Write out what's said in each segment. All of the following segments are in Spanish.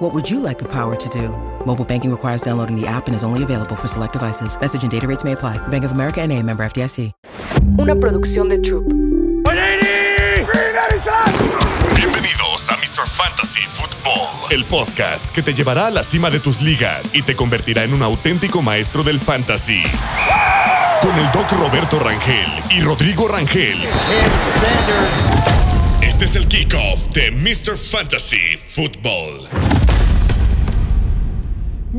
What would you like the power to do? Mobile banking requires downloading the app and is only available for select devices. Message and data rates may apply. Bank of America and a member FDIC. Una producción de Troop. Bienvenidos a Mr. Fantasy Football, el podcast que te llevará a la cima de tus ligas y te convertirá en un auténtico maestro del fantasy. Con el doc Roberto Rangel y Rodrigo Rangel. Este es el kickoff de Mr. Fantasy Football.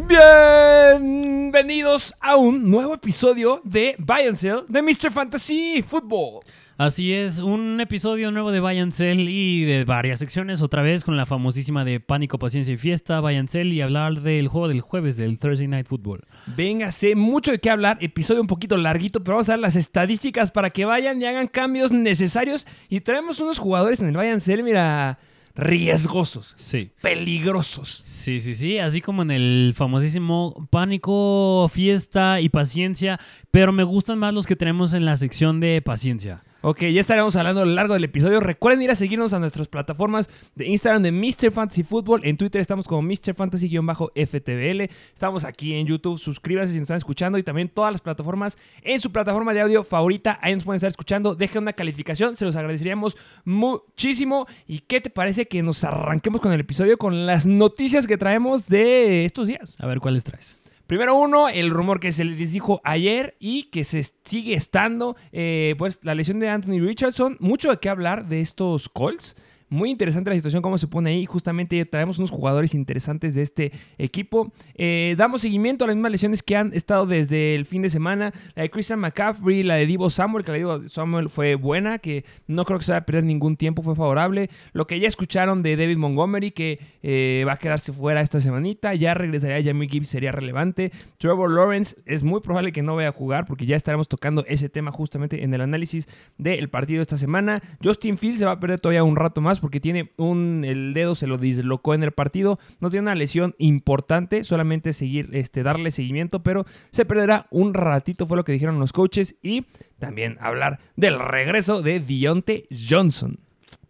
Bienvenidos a un nuevo episodio de Buy and Sell de Mr. Fantasy Football. Así es, un episodio nuevo de Sell y de varias secciones, otra vez con la famosísima de Pánico, Paciencia y Fiesta, Sell y hablar del juego del jueves del Thursday Night Football. Véngase, mucho de qué hablar, episodio un poquito larguito, pero vamos a ver las estadísticas para que vayan y hagan cambios necesarios. Y traemos unos jugadores en el Sell, mira, riesgosos, Sí. peligrosos. Sí, sí, sí, así como en el famosísimo Pánico, Fiesta y Paciencia, pero me gustan más los que tenemos en la sección de Paciencia. Ok, ya estaremos hablando a lo largo del episodio. Recuerden ir a seguirnos a nuestras plataformas de Instagram de Mr. Fantasy Football. En Twitter estamos como Mr. Fantasy-FTBL. Estamos aquí en YouTube. Suscríbanse si nos están escuchando. Y también todas las plataformas en su plataforma de audio favorita. Ahí nos pueden estar escuchando. Dejen una calificación. Se los agradeceríamos muchísimo. ¿Y qué te parece que nos arranquemos con el episodio con las noticias que traemos de estos días? A ver, ¿cuáles traes? Primero uno, el rumor que se les dijo ayer y que se sigue estando, eh, pues la lesión de Anthony Richardson. Mucho de qué hablar de estos Colts. Muy interesante la situación, cómo se pone ahí. Justamente traemos unos jugadores interesantes de este equipo. Eh, damos seguimiento a las mismas lesiones que han estado desde el fin de semana. La de Christian McCaffrey, la de Divo Samuel, que la de Divo Samuel fue buena, que no creo que se vaya a perder ningún tiempo, fue favorable. Lo que ya escucharon de David Montgomery, que eh, va a quedarse fuera esta semanita. Ya regresaría Jamie Gibbs, sería relevante. Trevor Lawrence es muy probable que no vaya a jugar, porque ya estaremos tocando ese tema justamente en el análisis del partido esta semana. Justin Fields se va a perder todavía un rato más porque tiene un el dedo se lo dislocó en el partido, no tiene una lesión importante, solamente seguir este darle seguimiento, pero se perderá un ratito fue lo que dijeron los coaches y también hablar del regreso de Dionte Johnson.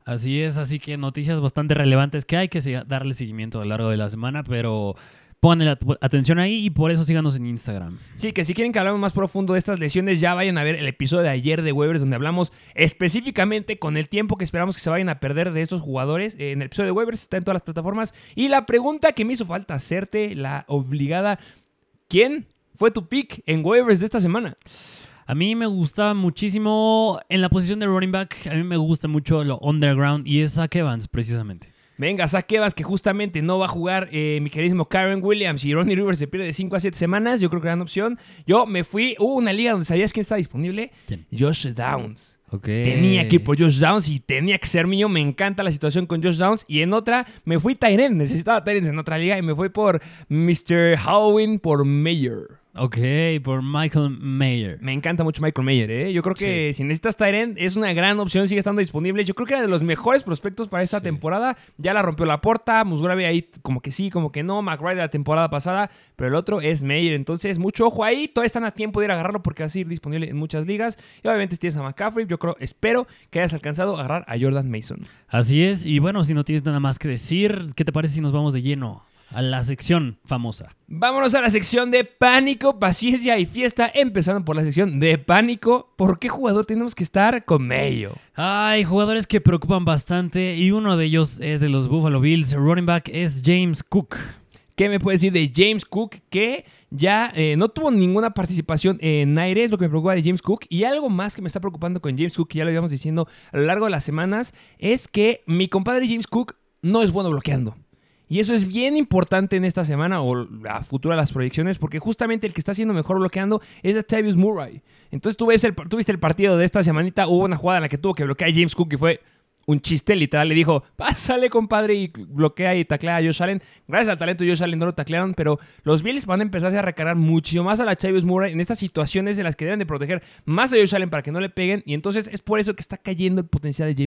Así es, así que noticias bastante relevantes que hay que darle seguimiento a lo largo de la semana, pero pongan atención ahí y por eso síganos en Instagram. Sí, que si quieren que hablemos más profundo de estas lesiones, ya vayan a ver el episodio de ayer de Waivers, donde hablamos específicamente con el tiempo que esperamos que se vayan a perder de estos jugadores. Eh, En el episodio de Waivers está en todas las plataformas. Y la pregunta que me hizo falta hacerte, la obligada, ¿quién fue tu pick en Waivers de esta semana? A mí me gusta muchísimo en la posición de running back, a mí me gusta mucho lo underground y es Zach Evans precisamente. Venga, Zach Evans, que justamente no va a jugar eh, mi queridísimo Karen Williams y Ronnie Rivers se pierde de 5 a 7 semanas. Yo creo que gran opción. Yo me fui, hubo una liga donde sabías quién está disponible. ¿Quién? Josh Downs. Tenía que ir por Josh Downs y tenía que ser mío. Me encanta la situación con Josh Downs. Y en otra, me fui Tyren. Necesitaba Tyren en otra liga y me fui por Mr. Halloween por Mayer. Ok, por Michael Mayer. Me encanta mucho Michael Mayer, ¿eh? Yo creo que si necesitas Tyren, es una gran opción, sigue estando disponible. Yo creo que era de los mejores prospectos para esta temporada. Ya la rompió la porta, Musgrave ahí como que sí, como que no, McBride de la temporada pasada, pero el otro es Mayer. Entonces, mucho ojo ahí, todavía están a tiempo de ir a agarrarlo porque va a seguir disponible en muchas ligas. Y obviamente si tienes a McCaffrey, yo creo, espero que hayas alcanzado a agarrar a Jordan Mason. Así es, y bueno, si no tienes nada más que decir, ¿qué te parece si nos vamos de lleno a la sección famosa? Vámonos a la sección de pánico, paciencia y fiesta, empezando por la sección de pánico. ¿Por qué jugador tenemos que estar con Mayo? Hay jugadores que preocupan bastante y uno de ellos es de los Buffalo Bills. Running back es James Cook. ¿Qué me puedes decir de James Cook? Que ya eh, no tuvo ninguna participación en aire, es lo que me preocupa de James Cook. Y algo más que me está preocupando con James Cook, que ya lo íbamos diciendo a lo largo de las semanas, es que mi compadre James Cook no es bueno bloqueando. Y eso es bien importante en esta semana o a futuro las proyecciones, porque justamente el que está haciendo mejor bloqueando es Atavius Murray. Entonces tú, ves el, tú viste el partido de esta semanita, hubo una jugada en la que tuvo que bloquear a James Cook y fue un chiste literal. Le dijo, pásale, compadre, y bloquea y taclea a Josh Allen. Gracias al talento de Josh Allen no lo taclearon, pero los Bills van a empezar a recargar mucho más a la Chavis Murray en estas situaciones en las que deben de proteger más a Josh Allen para que no le peguen. Y entonces es por eso que está cayendo el potencial de James.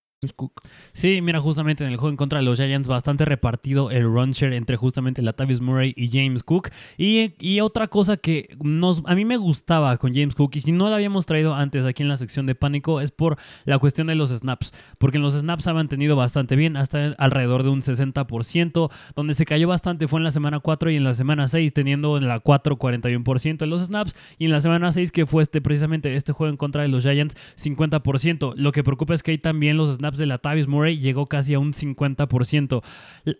Cook. Sí, mira, justamente en el juego en contra de los Giants, bastante repartido el run share entre justamente Latavius Murray y James Cook. Y, y, otra cosa que nos, a mí me gustaba con James Cook, y si no lo habíamos traído antes aquí en la sección de pánico, es por la cuestión de los snaps. Porque en los snaps ha mantenido bastante bien, hasta alrededor de un 60%. Donde se cayó bastante fue en la semana 4 y en la semana 6, teniendo en la 4 41% en los snaps. Y en la semana 6, que fue este, precisamente este juego en contra de los Giants, 50%. Lo que preocupa es que hay también los snaps de Latavius Murray llegó casi a un 50%.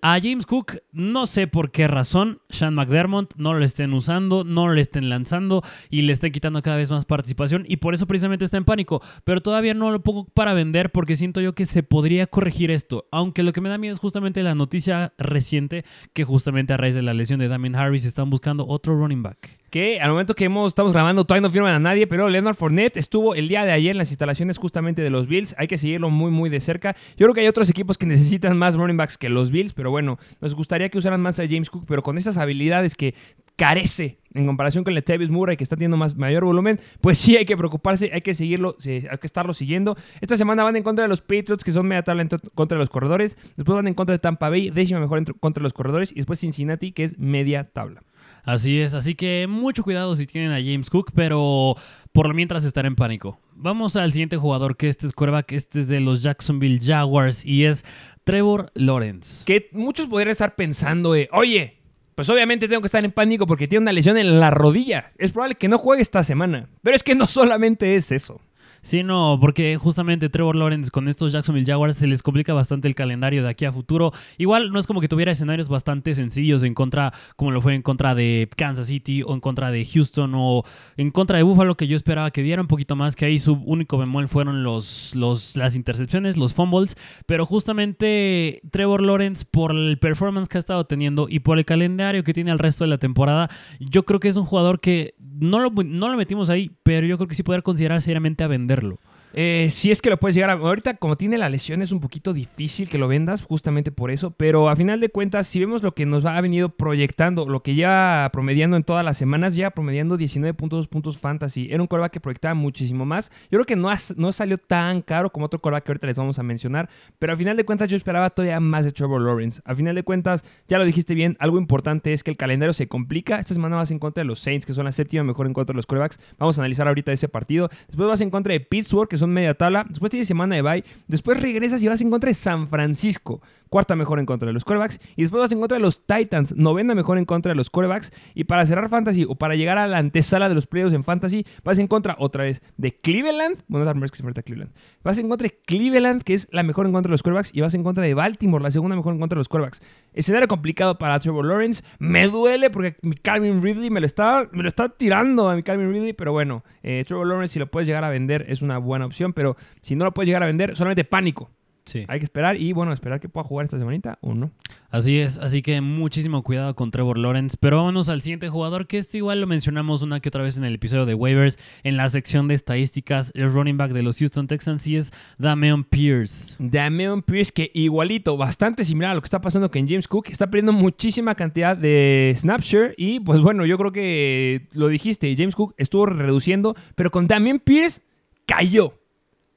A James Cook, no sé por qué razón, Sean McDermott no lo estén usando, no lo estén lanzando y le estén quitando cada vez más participación y por eso precisamente está en pánico. Pero todavía no lo pongo para vender porque siento yo que se podría corregir esto. Aunque lo que me da miedo es justamente la noticia reciente que justamente a raíz de la lesión de Damien Harris están buscando otro running back que al momento que estamos grabando todavía no firman a nadie, pero Leonard Fournette estuvo el día de ayer en las instalaciones justamente de los Bills. Hay que seguirlo muy, muy de cerca. Yo creo que hay otros equipos que necesitan más running backs que los Bills, pero bueno, nos gustaría que usaran más a James Cook, pero con estas habilidades que carece en comparación con Latavius Murray que está teniendo más, mayor volumen, pues sí hay que preocuparse, hay que seguirlo, hay que estarlo siguiendo. Esta semana van en contra de los Patriots, que son media tabla contra los corredores. Después van en contra de Tampa Bay, décima mejor contra los corredores. Y después Cincinnati, que es media tabla. Así es, así que mucho cuidado si tienen a James Cook, pero por lo mientras estar en pánico. Vamos al siguiente jugador, que este es quarterback, este es de los Jacksonville Jaguars y es Trevor Lawrence. Que muchos podrían estar pensando, oye, pues obviamente tengo que estar en pánico porque tiene una lesión en la rodilla. Es probable que no juegue esta semana. Pero es que no solamente es eso. Sí, no, porque justamente Trevor Lawrence con estos Jacksonville Jaguars se les complica bastante el calendario de aquí a futuro. Igual no es como que tuviera escenarios bastante sencillos en contra, como lo fue en contra de Kansas City o en contra de Houston o en contra de Buffalo, que yo esperaba que diera un poquito más, que ahí su único bemol fueron los, los, las intercepciones, los fumbles. Pero justamente Trevor Lawrence, por el performance que ha estado teniendo y por el calendario que tiene el resto de la temporada, yo creo que es un jugador que no lo, no lo metimos ahí, pero yo creo que sí poder considerar seriamente a venderlo. Eh, si es que lo puedes llegar a. Ahorita, como tiene la lesión, es un poquito difícil que lo vendas, justamente por eso. Pero a final de cuentas, si vemos lo que nos ha venido proyectando, lo que ya promediando en todas las semanas, ya promediando 19.2 puntos fantasy. Era un coreback que proyectaba muchísimo más. Yo creo que no, no salió tan caro como otro coreback que ahorita les vamos a mencionar. Pero a final de cuentas, yo esperaba todavía más de Trevor Lawrence. A final de cuentas, ya lo dijiste bien, algo importante es que el calendario se complica. Esta semana vas en contra de los Saints, que son la séptima mejor en contra de los corebacks. Vamos a analizar ahorita ese partido. Después vas en contra de Pittsburgh, que son media tabla. Después tienes semana de bye. Después regresas y vas en contra de San Francisco. Cuarta mejor en contra de los quarterbacks. Y después vas en contra de los Titans. Novena mejor en contra de los quarterbacks. Y para cerrar Fantasy o para llegar a la antesala de los playoffs en Fantasy, vas en contra otra vez de Cleveland. Bueno, es que se enfrenta a Cleveland. Vas en contra de Cleveland, que es la mejor en contra de los quarterbacks. Y vas en contra de Baltimore, la segunda mejor en contra de los quarterbacks. Escenario complicado para Trevor Lawrence. Me duele porque mi Calvin Ridley me lo está, me lo está tirando a mi Calvin Ridley. Pero bueno, eh, Trevor Lawrence, si lo puedes llegar a vender, es una buena opción. Pero si no lo puedes llegar a vender, solamente pánico. Sí. Hay que esperar y bueno, esperar que pueda jugar esta semanita o no. Así es, así que muchísimo cuidado con Trevor Lawrence. Pero vámonos al siguiente jugador, que este igual lo mencionamos una que otra vez en el episodio de waivers, en la sección de estadísticas, el running back de los Houston Texans y es Dameon Pierce. Dameon Pierce, que igualito, bastante similar a lo que está pasando con James Cook, está perdiendo muchísima cantidad de snapshare y pues bueno, yo creo que lo dijiste, James Cook estuvo reduciendo, pero con Dameon Pierce cayó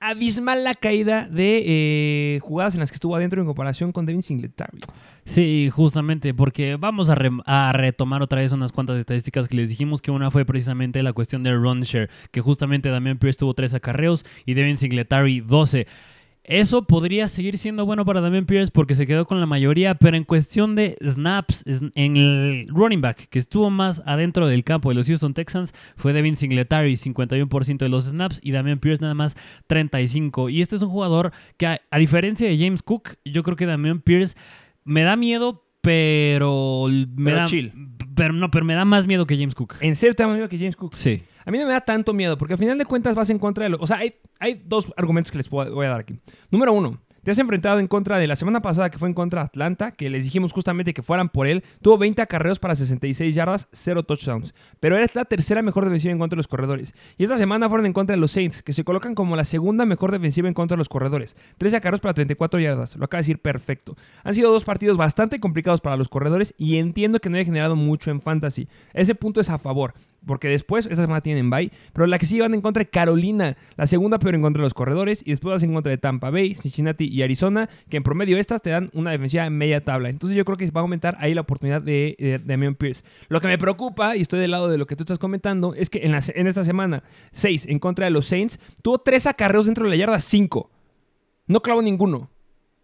abismal la caída de eh, jugadas en las que estuvo adentro en comparación con Devin Singletary. Sí, justamente, porque vamos a, retomar otra vez unas cuantas estadísticas que les dijimos que una fue precisamente la cuestión del run que justamente Damian Pierce tuvo 3 acarreos y Devin Singletary 12. Eso podría seguir siendo bueno para Damian Pierce porque se quedó con la mayoría, pero en cuestión de snaps, en el running back que estuvo más adentro del campo de los Houston Texans fue Devin Singletary, 51% de los snaps y Damian Pierce nada más 35%. Y este es un jugador que a, a diferencia de James Cook, yo creo que Damian Pierce me da miedo, pero me Pero da chill. Pero no, pero me da más miedo que James Cook. En serio te da más miedo que James Cook. Sí. A mí no me da tanto miedo, porque al final de cuentas vas en contra de los... O sea, hay, hay dos argumentos que les puedo- voy a dar aquí. Número uno, te has enfrentado en contra de la semana pasada que fue en contra de Atlanta, que les dijimos justamente que fueran por él. Tuvo 20 acarreos para 66 yardas, 0 touchdowns. Pero eres la tercera mejor defensiva en contra de los corredores. Y esta semana fueron en contra de los Saints, que se colocan como la segunda mejor defensiva en contra de los corredores. 13 acarreos para 34 yardas. Lo acaba de decir perfecto. Han sido dos partidos bastante complicados para los corredores y entiendo que no haya generado mucho en fantasy. Ese punto es a favor. Porque después, esta semana tienen bye. Pero la que sí van en contra de Carolina, la segunda peor en contra de los corredores. Y después vas en contra de Tampa Bay, Cincinnati y Arizona, que en promedio estas te dan una defensiva en media tabla. Entonces yo creo que va a aumentar ahí la oportunidad de, de, Pierce. Lo que me preocupa, y estoy del lado de lo que tú estás comentando, es que en, esta semana, 6 en contra de los Saints, tuvo 3 acarreos dentro de la yarda 5. No clavó ninguno.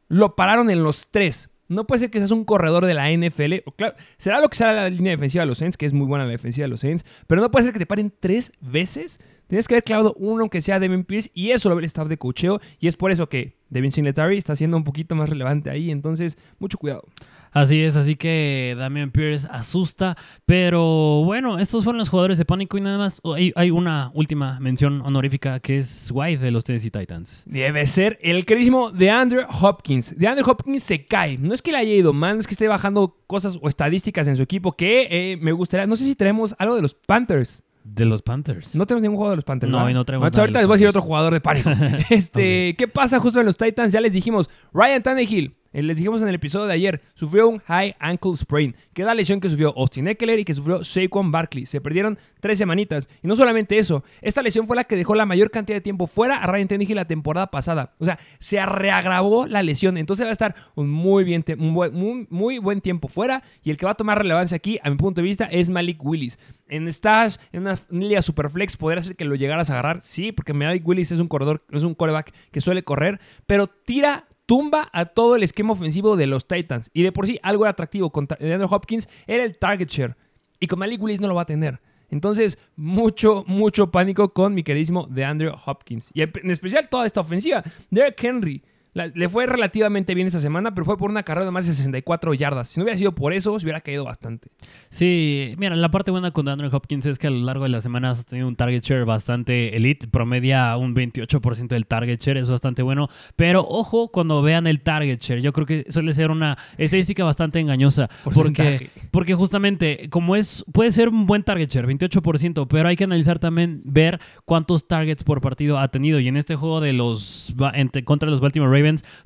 Lo pararon en los tres. No puede ser que seas un corredor de la NFL. O claro, será lo que será la línea defensiva de los Saints, que es muy buena la defensiva de los Saints. Pero no puede ser que te paren tres veces. Tienes que haber clavado uno, aunque sea Devin Pierce. Y eso lo ve el staff de cocheo. Y es por eso que Devin Singletary está siendo un poquito más relevante ahí. Entonces, mucho cuidado. Así es, así que Damian Pierce asusta. Pero bueno, estos fueron los jugadores de pánico y nada más. oh, Hay, hay una última mención honorífica que es White de los Tennessee Titans. Debe ser el queridísimo de Andrew Hopkins. De Andrew Hopkins se cae. No es que le haya ido mal, no es que esté bajando cosas o estadísticas en su equipo. Que eh, me gustaría. No sé si tenemos algo de los Panthers. De los Panthers. No tenemos ningún jugador de los Panthers. No, ¿verdad? y no nada ahorita les voy a decir otro jugador de pánico. este, ¿Qué pasa justo en los Titans? Ya les dijimos. Ryan Tannehill, eh, les dijimos en el episodio de ayer, sufrió un high ankle sprain, que es la lesión que sufrió Austin Eckler y que sufrió Saquon Barkley. Se perdieron tres semanitas. Y no solamente eso, esta lesión fue la que dejó la mayor cantidad de tiempo fuera a Ryan Tannehill la temporada pasada. O sea, se reagravó la lesión. Entonces va a estar un muy, bien buen- muy, muy buen tiempo fuera. Y el que va a tomar relevancia aquí, a mi punto de vista, es Malik Willis. En Stash, en una liga Superflex, podría ser que lo llegaras a agarrar. Sí, porque Malik Willis es un corredor, es un coreback que suele correr, pero tira tumba a todo el esquema ofensivo de los Titans. Y de por sí, algo era atractivo contra de Andrew Hopkins era el target share. Y con Malik Willis no lo va a tener. Entonces, mucho, mucho pánico con mi queridísimo de Andrew Hopkins. Y en especial toda esta ofensiva. Derek Henry. La- le fue relativamente bien esta semana, pero fue por una carrera de más de 64 yardas. Si no hubiera sido por eso, se hubiera caído bastante. Sí, mira, la parte buena con Andrew Hopkins es que a lo largo de las semanas ha tenido un target share bastante elite, promedia un 28% del target share, es bastante bueno, pero ojo cuando vean el target share, yo creo que suele ser una estadística bastante engañosa, porque, Porcentaje. porque justamente como es, puede ser un buen target share, 28%, pero hay que analizar también, ver cuántos targets por partido ha tenido, y en este juego de los, entre- contra los Baltimore Ravens,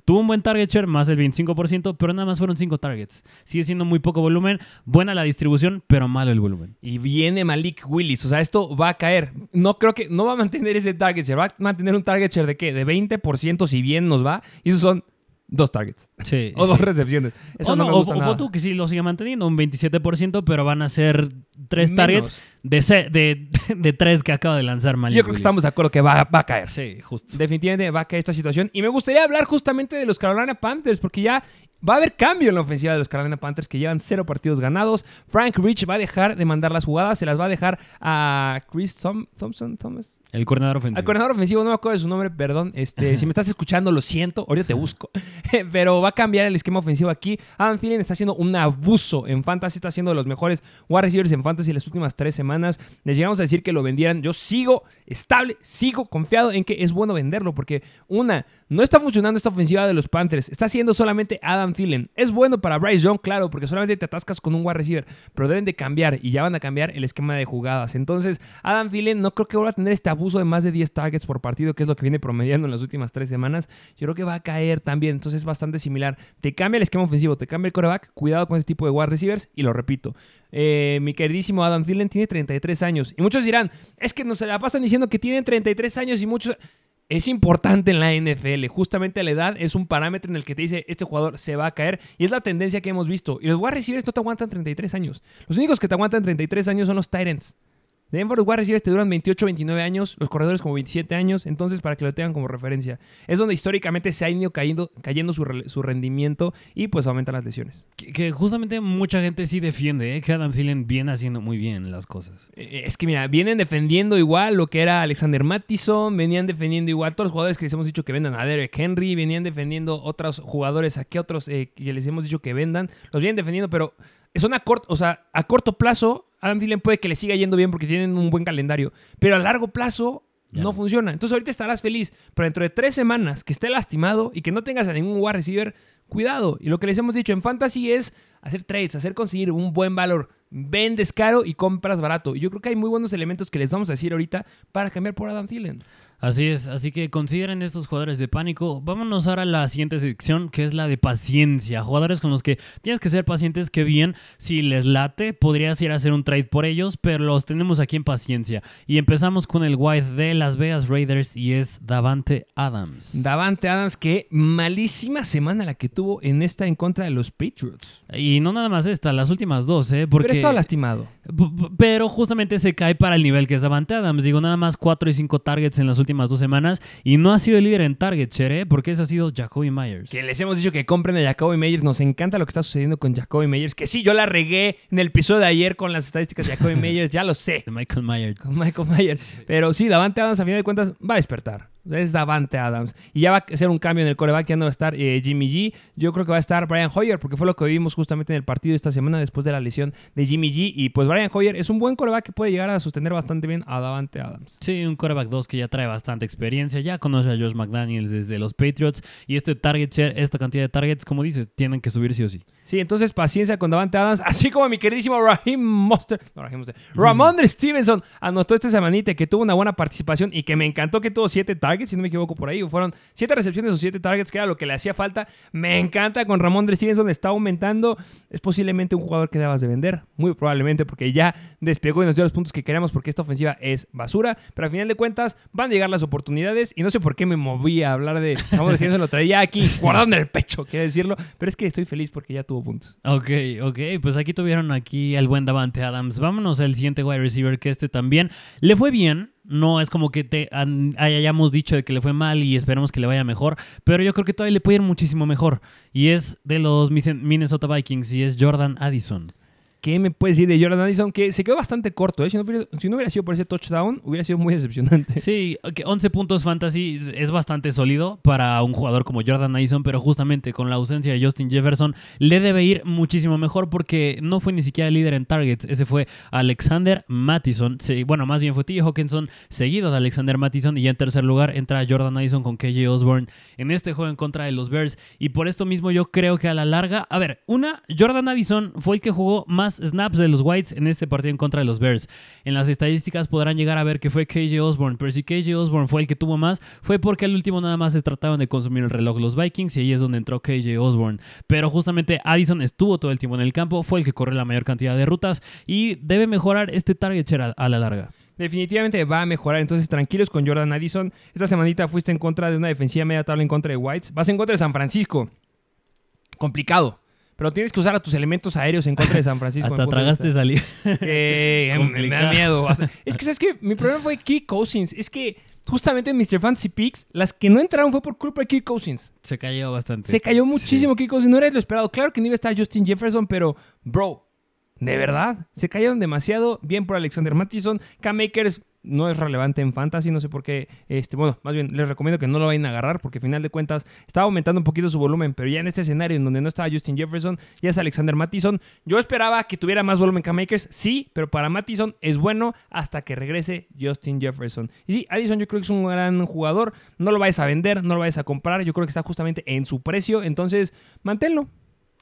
tuvo un buen target share, más del 25%, pero nada más fueron 5 targets, sigue siendo muy poco volumen, buena la distribución, pero malo el volumen. Y viene Malik Willis. O sea, esto va a caer. No creo que. No va a mantener ese target share. Va a mantener un target share de qué? De 20% si bien nos va. Y esos son dos targets. Sí. O sí. dos recepciones. Eso o no, no, me gusta o nada. tú que sí lo sigue manteniendo, un 27%, pero van a ser tres Menos. targets de, de, de tres que acaba de lanzar Malik Yo creo que estamos de acuerdo que va, va a caer. Sí, justo. Definitivamente va a caer esta situación. Y me gustaría hablar justamente de los Carolina Panthers, porque ya va a haber cambio en la ofensiva de los Carolina Panthers, que llevan cero partidos ganados. Frank Rich va a dejar de mandar las jugadas, se las va a dejar a Chris Thom- Thompson, Thomas. El coordinador ofensivo. Al coordinador ofensivo, no me acuerdo de su nombre, perdón. Este, si me estás escuchando, lo siento, ahorita te busco. Pero va a cambiar el esquema ofensivo aquí. Adam Thielen está haciendo un abuso en Fantasy, está siendo de los mejores wide receivers en Fantasy las últimas tres semanas. Les llegamos a decir que lo vendieran. Yo sigo estable, sigo confiado en que es bueno venderlo, porque una, no está funcionando esta ofensiva de los Panthers. Está haciendo solamente Adam Thielen. Es bueno para Bryce Young, claro, porque solamente te atascas con un wide receiver, pero deben de cambiar y ya van a cambiar el esquema de jugadas. Entonces, Adam Thielen no creo que vuelva a tener este abuso de más de 10 targets por partido, que es lo que viene promediando en las últimas tres semanas. Yo creo que va a caer también, entonces es bastante similar. Te cambia el esquema ofensivo, te cambia el coreback, cuidado con ese tipo de wide receivers y lo repito. eh, mi queridísimo Adam Thielen tiene 33 años y muchos dirán, es que nos se la pasan diciendo que tienen 33 años y muchos... Es importante en la NFL. Justamente la edad es un parámetro en el que te dice este jugador se va a caer. Y es la tendencia que hemos visto. Y los wide receivers no te aguantan 33 años. Los únicos que te aguantan 33 años son los Tyrants. Denver los wide receivers te duran 28, 29 años, los corredores como 27 años, entonces para que lo tengan como referencia. Es donde históricamente se ha ido cayendo, cayendo su, re- su rendimiento y pues aumentan las lesiones. Que, que justamente mucha gente sí defiende, ¿eh? que Adam Thielen viene haciendo muy bien las cosas. Eh, Es que mira, vienen defendiendo igual lo que era Alexander Mattison, venían defendiendo igual todos los jugadores que les hemos dicho que vendan a Derek Henry, venían defendiendo otros jugadores, a qué otros eh, que les hemos dicho que vendan, los vienen defendiendo, pero son a corto, o sea, a corto plazo, Adam Thielen puede que le siga yendo bien porque tienen un buen calendario, pero a largo plazo Ya no no. funciona. Entonces ahorita estarás feliz, pero dentro de tres semanas que esté lastimado y que no tengas a ningún wide receiver, cuidado. Y lo que les hemos dicho en fantasy es hacer trades, hacer conseguir un buen valor. Vendes caro y compras barato. Y yo creo que hay muy buenos elementos que les vamos a decir ahorita para cambiar por Adam Thielen. Así es, así que consideren estos jugadores de pánico. Vámonos ahora a la siguiente sección, que es la de paciencia. Jugadores con los que tienes que ser pacientes, que bien, si les late, podrías ir a hacer un trade por ellos, pero los tenemos aquí en paciencia. Y empezamos con el wide de Las Vegas Raiders y es Davante Adams. Davante Adams, que malísima semana la que tuvo en esta en contra de los Patriots. y no nada más esta, las últimas dos, ¿eh? Porque... Pero estaba lastimado. Pero justamente se cae para el nivel que es Davante Adams. Digo, nada más 4 y 5 targets en las últimas dos semanas. Y no ha sido el líder en target, Chere, porque ese ha sido Jacoby Myers. Que les hemos dicho que compren a Jacoby Meyers. Nos encanta lo que está sucediendo con Jacoby Meyers. Que sí, yo la regué en el episodio de ayer con las estadísticas de Jacoby Meyers. Ya lo sé. De Michael Myers. con Michael Myers. Pero sí, Davante Adams, a final de cuentas, va a despertar. Es Davante Adams. Y ya va a ser un cambio en el coreback. Ya no va a estar eh, Jimmy G. Yo creo que va a estar Brian Hoyer, porque fue lo que vimos justamente en el partido esta semana después de la lesión de Jimmy G. Y pues Brian Hoyer es un buen coreback que puede llegar a sostener bastante bien a Davante Adams. Sí, un quarterback 2 que ya trae bastante experiencia, ya conoce a Josh McDaniels desde los Patriots y este target share, esta cantidad de targets, como dices, tienen que subir sí o sí. Sí, entonces paciencia con Davante Adams, así como mi queridísimo Raheem Mostert, no, Raheem Mostert, Ramondre Stevenson anotó esta semanita que tuvo una buena participación y que me encantó que tuvo siete targets, si no me equivoco por ahí, fueron siete recepciones o siete targets, que era lo que le hacía falta. Me encanta con Ramondre Stevenson, está aumentando, es posiblemente un jugador que debas de vender, muy probablemente porque ya despegó y nos dio los puntos que queríamos porque esta ofensiva es basura, pero al final de cuentas van a llegar las oportunidades y no sé por qué me moví a hablar de Ramondre Stevenson, lo traía aquí guardado en el pecho, quiero decirlo, pero es que estoy feliz porque ya tuvo puntos. Ok, ok, pues aquí tuvieron aquí al buen Davante Adams. Vámonos al siguiente wide receiver que este también le fue bien. No es como que te hayamos dicho de que le fue mal y esperamos que le vaya mejor, pero yo creo que todavía le puede ir muchísimo mejor. Y es de los Minnesota Vikings y es Jordan Addison. ¿Qué me puedes decir de Jordan Addison? Que se quedó bastante corto, ¿eh? Si no hubiera, sido por ese touchdown, hubiera sido muy decepcionante. Sí, ok, 11 puntos fantasy es bastante sólido para un jugador como Jordan Addison, pero justamente con la ausencia de Justin Jefferson le debe ir muchísimo mejor porque no fue ni siquiera líder en targets. Ese fue Alexander Mattison. Bueno, más bien fue T. Hawkinson, seguido de Alexander Mattison. Y ya en tercer lugar entra Jordan Addison con KJ Osborne en este juego en contra de los Bears. Y por esto mismo yo creo que a la larga, a ver, una, Jordan Addison fue el que jugó más snaps de los Whites en este partido en contra de los Bears. En las estadísticas podrán llegar a ver que fue KJ Osborne, pero si KJ Osborne fue el que tuvo más, fue porque al último nada más se trataban de consumir el reloj los Vikings y ahí es donde entró KJ Osborne. Pero justamente Addison estuvo todo el tiempo en el campo, fue el que corrió la mayor cantidad de rutas y debe mejorar este target share a, la larga. Definitivamente va a mejorar. Entonces, tranquilos con Jordan Addison. Esta semanita fuiste en contra de una defensiva media tabla en contra de Whites. Vas en contra de San Francisco. Complicado. Pero tienes que usar a tus elementos aéreos en contra de San Francisco. Hasta tragaste salir. Eh, me da miedo. Es que, ¿sabes qué? Mi problema fue Kirk Cousins. Es que justamente en Mr. Fantasy Picks, las que no entraron fue por culpa de Kirk Cousins. Se cayó bastante. Se cayó muchísimo Kirk Cousins. No era lo esperado. Claro que no iba a estar Justin Jefferson, pero, bro, de verdad, se cayeron demasiado. Bien por Alexander Mattison. K-Makers no es relevante en fantasy, no sé por qué. Este, bueno, más bien les recomiendo que no lo vayan a agarrar porque al final de cuentas estaba aumentando un poquito su volumen, pero ya en este escenario en donde no estaba Justin Jefferson, ya es Alexander Mattison. Yo esperaba que tuviera más volumen que Makers, sí, pero para Mattison es bueno hasta que regrese Justin Jefferson. Y sí, Addison yo creo que es un gran jugador, no lo vayas a vender, no lo vayas a comprar, yo creo que está justamente en su precio, entonces manténlo.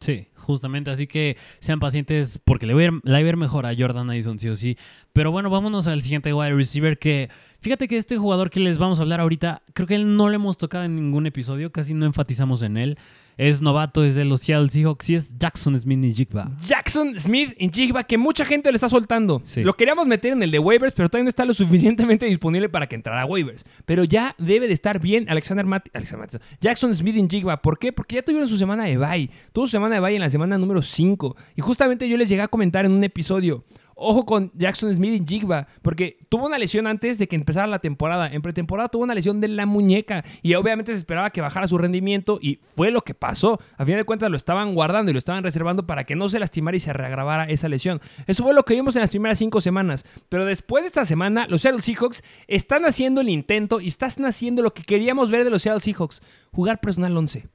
Sí, justamente. Así que sean pacientes porque le voy a ir, mejor a Jordan Addison, sí o sí. Pero bueno, vámonos al siguiente wide receiver que... Fíjate que este jugador que les vamos a hablar ahorita, creo que él no lo hemos tocado en ningún episodio, casi no enfatizamos en él. Es novato, es de los Seattle Seahawks y es Jackson Smith Jigba. Jackson Smith en Jigba, que mucha gente le está soltando. Sí. Lo queríamos meter en el de waivers, pero todavía no está lo suficientemente disponible para que entrara a waivers. Pero ya debe de estar bien Alexander, Matt Alexander. Jackson Smith en Jigba. ¿Por qué? Porque ya tuvieron su semana de bye. Tuvo su semana de bye en la semana número 5. Y justamente yo les llegué a comentar en un episodio. Ojo con Jackson Smith y Jigba, porque tuvo una lesión antes de que empezara la temporada. En pretemporada tuvo una lesión de la muñeca y obviamente se esperaba que bajara su rendimiento y fue lo que pasó. A fin de cuentas lo estaban guardando y lo estaban reservando para que no se lastimara y se reagravara esa lesión. Eso fue lo que vimos en las primeras cinco semanas. Pero después de esta semana, los Seattle Seahawks están haciendo el intento y están haciendo lo que queríamos ver de los Seattle Seahawks, jugar personal 11.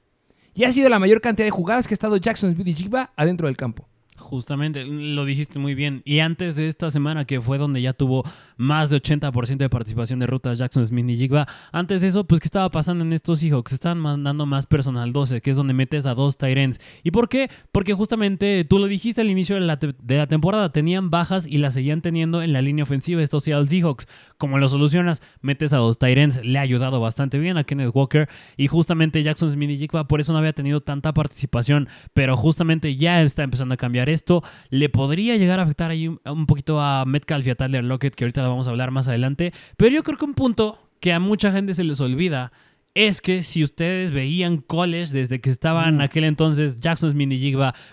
Y ha sido la mayor cantidad de jugadas que ha estado Jackson Smith y Jigba adentro del campo. Justamente, lo dijiste muy bien. Y antes de esta semana, que fue donde ya tuvo más de 80% de participación de rutas Jackson Smith y Jigba, antes de eso, pues, ¿qué estaba pasando en estos Seahawks? Estaban mandando más personal 12, que es donde metes a dos Tyrants. ¿Y por qué? Porque justamente tú lo dijiste al inicio de la, de la temporada, tenían bajas y las seguían teniendo en la línea ofensiva estos Seattle Seahawks. ¿Cómo lo solucionas? Metes a dos Tyrants, le ha ayudado bastante bien a Kenneth Walker y justamente Jackson Smith y Jigba por eso no había tenido tanta participación, pero justamente ya está empezando a cambiar esto le podría llegar a afectar ahí un, un poquito a Metcalf y a Tyler Lockett, que ahorita lo vamos a hablar más adelante. Pero yo creo que un punto que a mucha gente se les olvida es que si ustedes veían college desde que estaban en aquel entonces Jackson Smith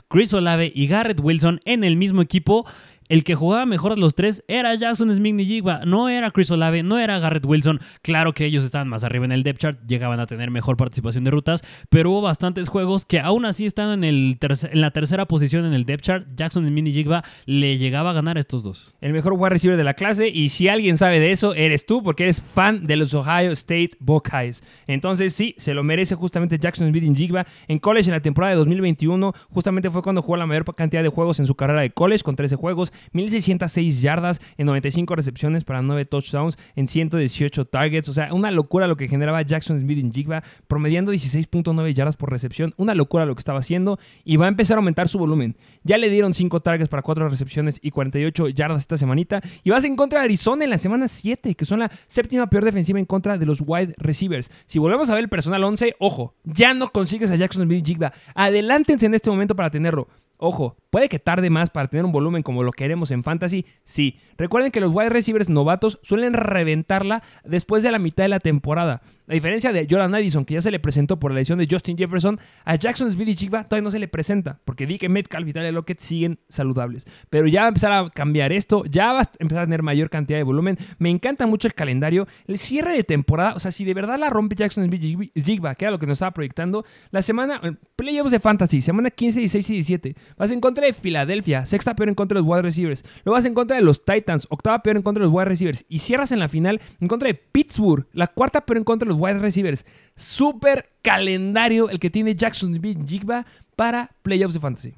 Chris Olave y Garrett Wilson en el mismo equipo, el que jugaba mejor de los tres era Jackson Smith y Jigba, no era Chris Olave, no era Garrett Wilson. Claro que ellos estaban más arriba en el depth chart, llegaban a tener mejor participación de rutas, pero hubo bastantes juegos que aún así están en, la tercera posición en el depth chart. Jackson Smith y Jigba le llegaba a ganar a estos dos. El mejor wide receiver de la clase, y si alguien sabe de eso, eres tú, porque eres fan de los Ohio State Buckeyes. Entonces, sí, se lo merece justamente Jackson Smith y Jigba. En college, en la temporada de 2021, justamente fue cuando jugó la mayor cantidad de juegos en su carrera de college, con 13 juegos. 1606 yardas en 95 recepciones para 9 touchdowns en 118 targets. O sea, una locura lo que generaba Jackson Smith en Jigba, promediando 16.9 yardas por recepción. Una locura lo que estaba haciendo y va a empezar a aumentar su volumen. Ya le dieron 5 targets para 4 recepciones y 48 yardas esta semanita. Y vas en contra de Arizona en la semana 7, que son la séptima peor defensiva en contra de los wide receivers. Si volvemos a ver el personal 11, ojo, ya no consigues a Jackson Smith Jigba. Adelántense en este momento para tenerlo. Ojo, puede que tarde más para tener un volumen como lo queremos en Fantasy, sí. Recuerden que los wide receivers novatos suelen reventarla después de la mitad de la temporada. A diferencia de Jordan Addison, que ya se le presentó por la lesión de Justin Jefferson, a Jackson Smith y Chigba todavía no se le presenta, porque di que Metcalf y Tyler Lockett siguen saludables. Pero ya va a empezar a cambiar esto, ya va a empezar a tener mayor cantidad de volumen. Me encanta mucho el calendario, el cierre de temporada, o sea, si de verdad la rompe Jackson Smith y Jigba, que era lo que nos estaba proyectando, la semana, playoffs de Fantasy, semana 15, 16 y 17, vas en contra de Filadelfia, sexta peor en contra de los wide receivers. Luego vas en contra de los Titans, octava peor en contra de los wide receivers. Y cierras en la final en contra de Pittsburgh, la cuarta peor en contra de los wide receivers. Súper calendario el que tiene Jackson Jigba para playoffs de fantasy.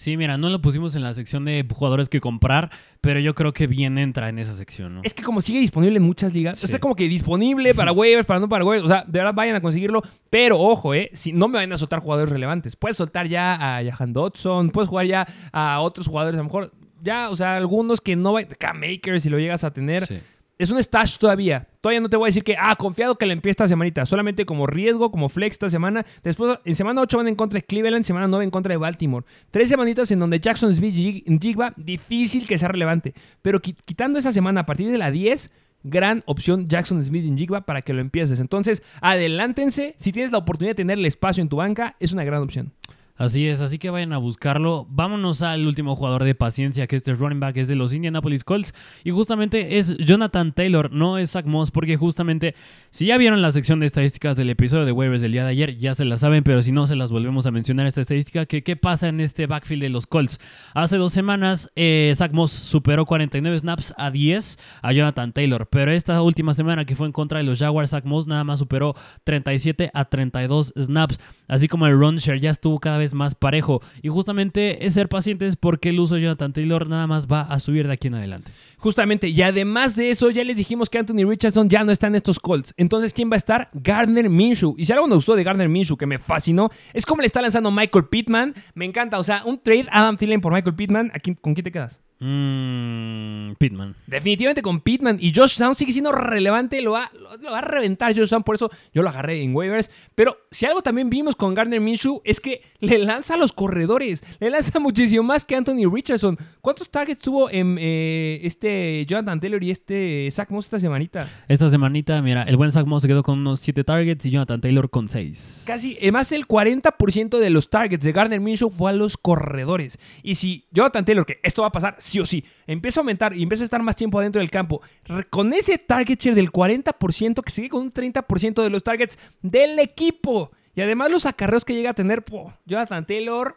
Sí, mira, no lo pusimos en la sección de jugadores que comprar, pero yo creo que bien entra en esa sección, ¿no? Es que como sigue disponible en muchas ligas, Sí. está como que disponible para waivers, para no para waivers, o sea, de verdad vayan a conseguirlo, pero ojo, eh, si no me vayan a soltar jugadores relevantes, puedes soltar ya a Jahan Dodson, puedes jugar ya a otros jugadores, a lo mejor ya, o sea, algunos que no vayan, K-Maker si lo llegas a tener, Sí. es un stash todavía. Todavía no te voy a decir que, ah, confiado que la empiece esta semanita. Solamente como riesgo, como flex esta semana. Después, en semana 8 van en contra de Cleveland, semana 9 en contra de Baltimore. Tres semanitas en donde Jackson Smith Jigba, difícil que sea relevante. Pero qui- quitando esa semana a partir de la 10, gran opción Jackson Smith y Jigba para que lo empieces. Entonces, adelántense. Si tienes la oportunidad de tener el espacio en tu banca, es una gran opción. Así es, así que vayan a buscarlo. Vámonos al último jugador de paciencia, que este running back es de los Indianapolis Colts. Y justamente es Jonathan Taylor, no es Zach Moss, porque justamente, si ya vieron la sección de estadísticas del episodio de waivers del día de ayer, ya se la saben, pero si no, se las volvemos a mencionar esta estadística, que qué pasa en este backfield de los Colts. Hace dos semanas, eh, Zach Moss superó 49 snaps a 10 a Jonathan Taylor, pero esta última semana que fue en contra de los Jaguars, Zach Moss nada más superó 37 a 32 snaps, así como el run share ya estuvo cada vez más parejo. Y justamente es ser pacientes porque el uso de Jonathan Taylor nada más va a subir de aquí en adelante. Justamente, y además de eso, ya les dijimos que Anthony Richardson ya no está en estos Colts. Entonces, ¿quién va a estar? Gardner Minshew. Y si algo nos gustó de Gardner Minshew, que me fascinó, es como le está lanzando Michael Pittman. Me encanta. O sea, un trade Adam Thielen por Michael Pittman. ¿a ¿Con quién te quedas? Mmm, Pittman. Definitivamente con Pittman. Y Josh Down sigue siendo relevante. Lo va, lo, lo va a reventar Josh Down. Por eso yo lo agarré en waivers. Pero si algo también vimos con Gardner Minshew es que le lanza a los corredores. Le lanza muchísimo más que Anthony Richardson. ¿Cuántos targets tuvo en eh, este Jonathan Taylor y este Zach Moss esta semanita? Esta semanita, mira, el buen Zach Moss se quedó con unos 7 targets y Jonathan Taylor con 6. Casi, más del 40% de los targets de Gardner Minshew fue a los corredores. Y si Jonathan Taylor, que esto va a pasar sí o sí. Empieza a aumentar y empieza a estar más tiempo adentro del campo. Con ese target share del 40% que sigue con un 30% de los targets del equipo. Y además los acarreos que llega a tener, po, Jonathan Taylor,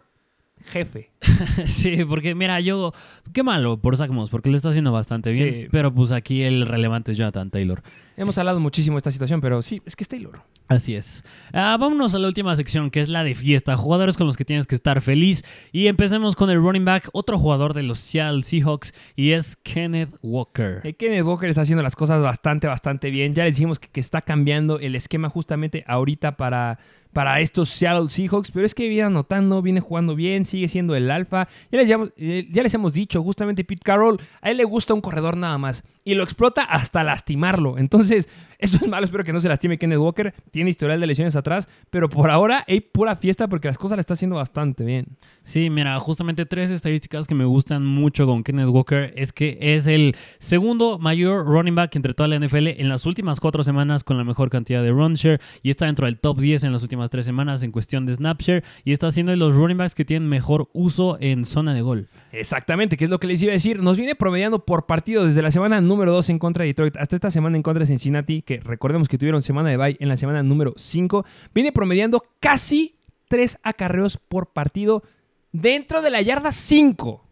jefe. Sí, porque mira, yo. Qué malo por Zach Moss, porque lo está haciendo bastante bien. Sí. Pero pues aquí el relevante es Jonathan Taylor. Hemos hablado muchísimo de esta situación, pero sí, es que es Taylor. Así es. Ah, vámonos a la última sección, que es la de fiesta. Jugadores con los que tienes que estar feliz. Y empecemos con el running back, otro jugador de los Seattle Seahawks, y es Kenneth Walker. Eh, Kenneth Walker está haciendo las cosas bastante, bastante bien. Ya les dijimos que, que está cambiando el esquema justamente ahorita para, para estos Seattle Seahawks, pero es que viene anotando, viene jugando bien, sigue siendo el alfa. Ya les, eh, ya les hemos dicho, justamente Pete Carroll, a él le gusta un corredor nada más y lo explota hasta lastimarlo. Entonces, eso es malo, espero que no se lastime Kenneth Walker. Tiene historial de lesiones atrás, pero por ahora hay pura fiesta porque las cosas le está haciendo bastante bien. Sí, mira, justamente tres estadísticas que me gustan mucho con Kenneth Walker es que es el segundo mayor running back entre toda la NFL en las últimas cuatro semanas con la mejor cantidad de run share y está dentro del top 10 en las últimas tres semanas en cuestión de snap share y está siendo de los running backs que tienen mejor uso en zona de gol. Exactamente, que es lo que les iba a decir. Nos viene promediando por partido desde la semana número 2 en contra de Detroit hasta esta semana en contra de Cincinnati, que recordemos que tuvieron semana de bye en la semana número 5. Viene promediando casi 3 acarreos por partido dentro de la yarda 5.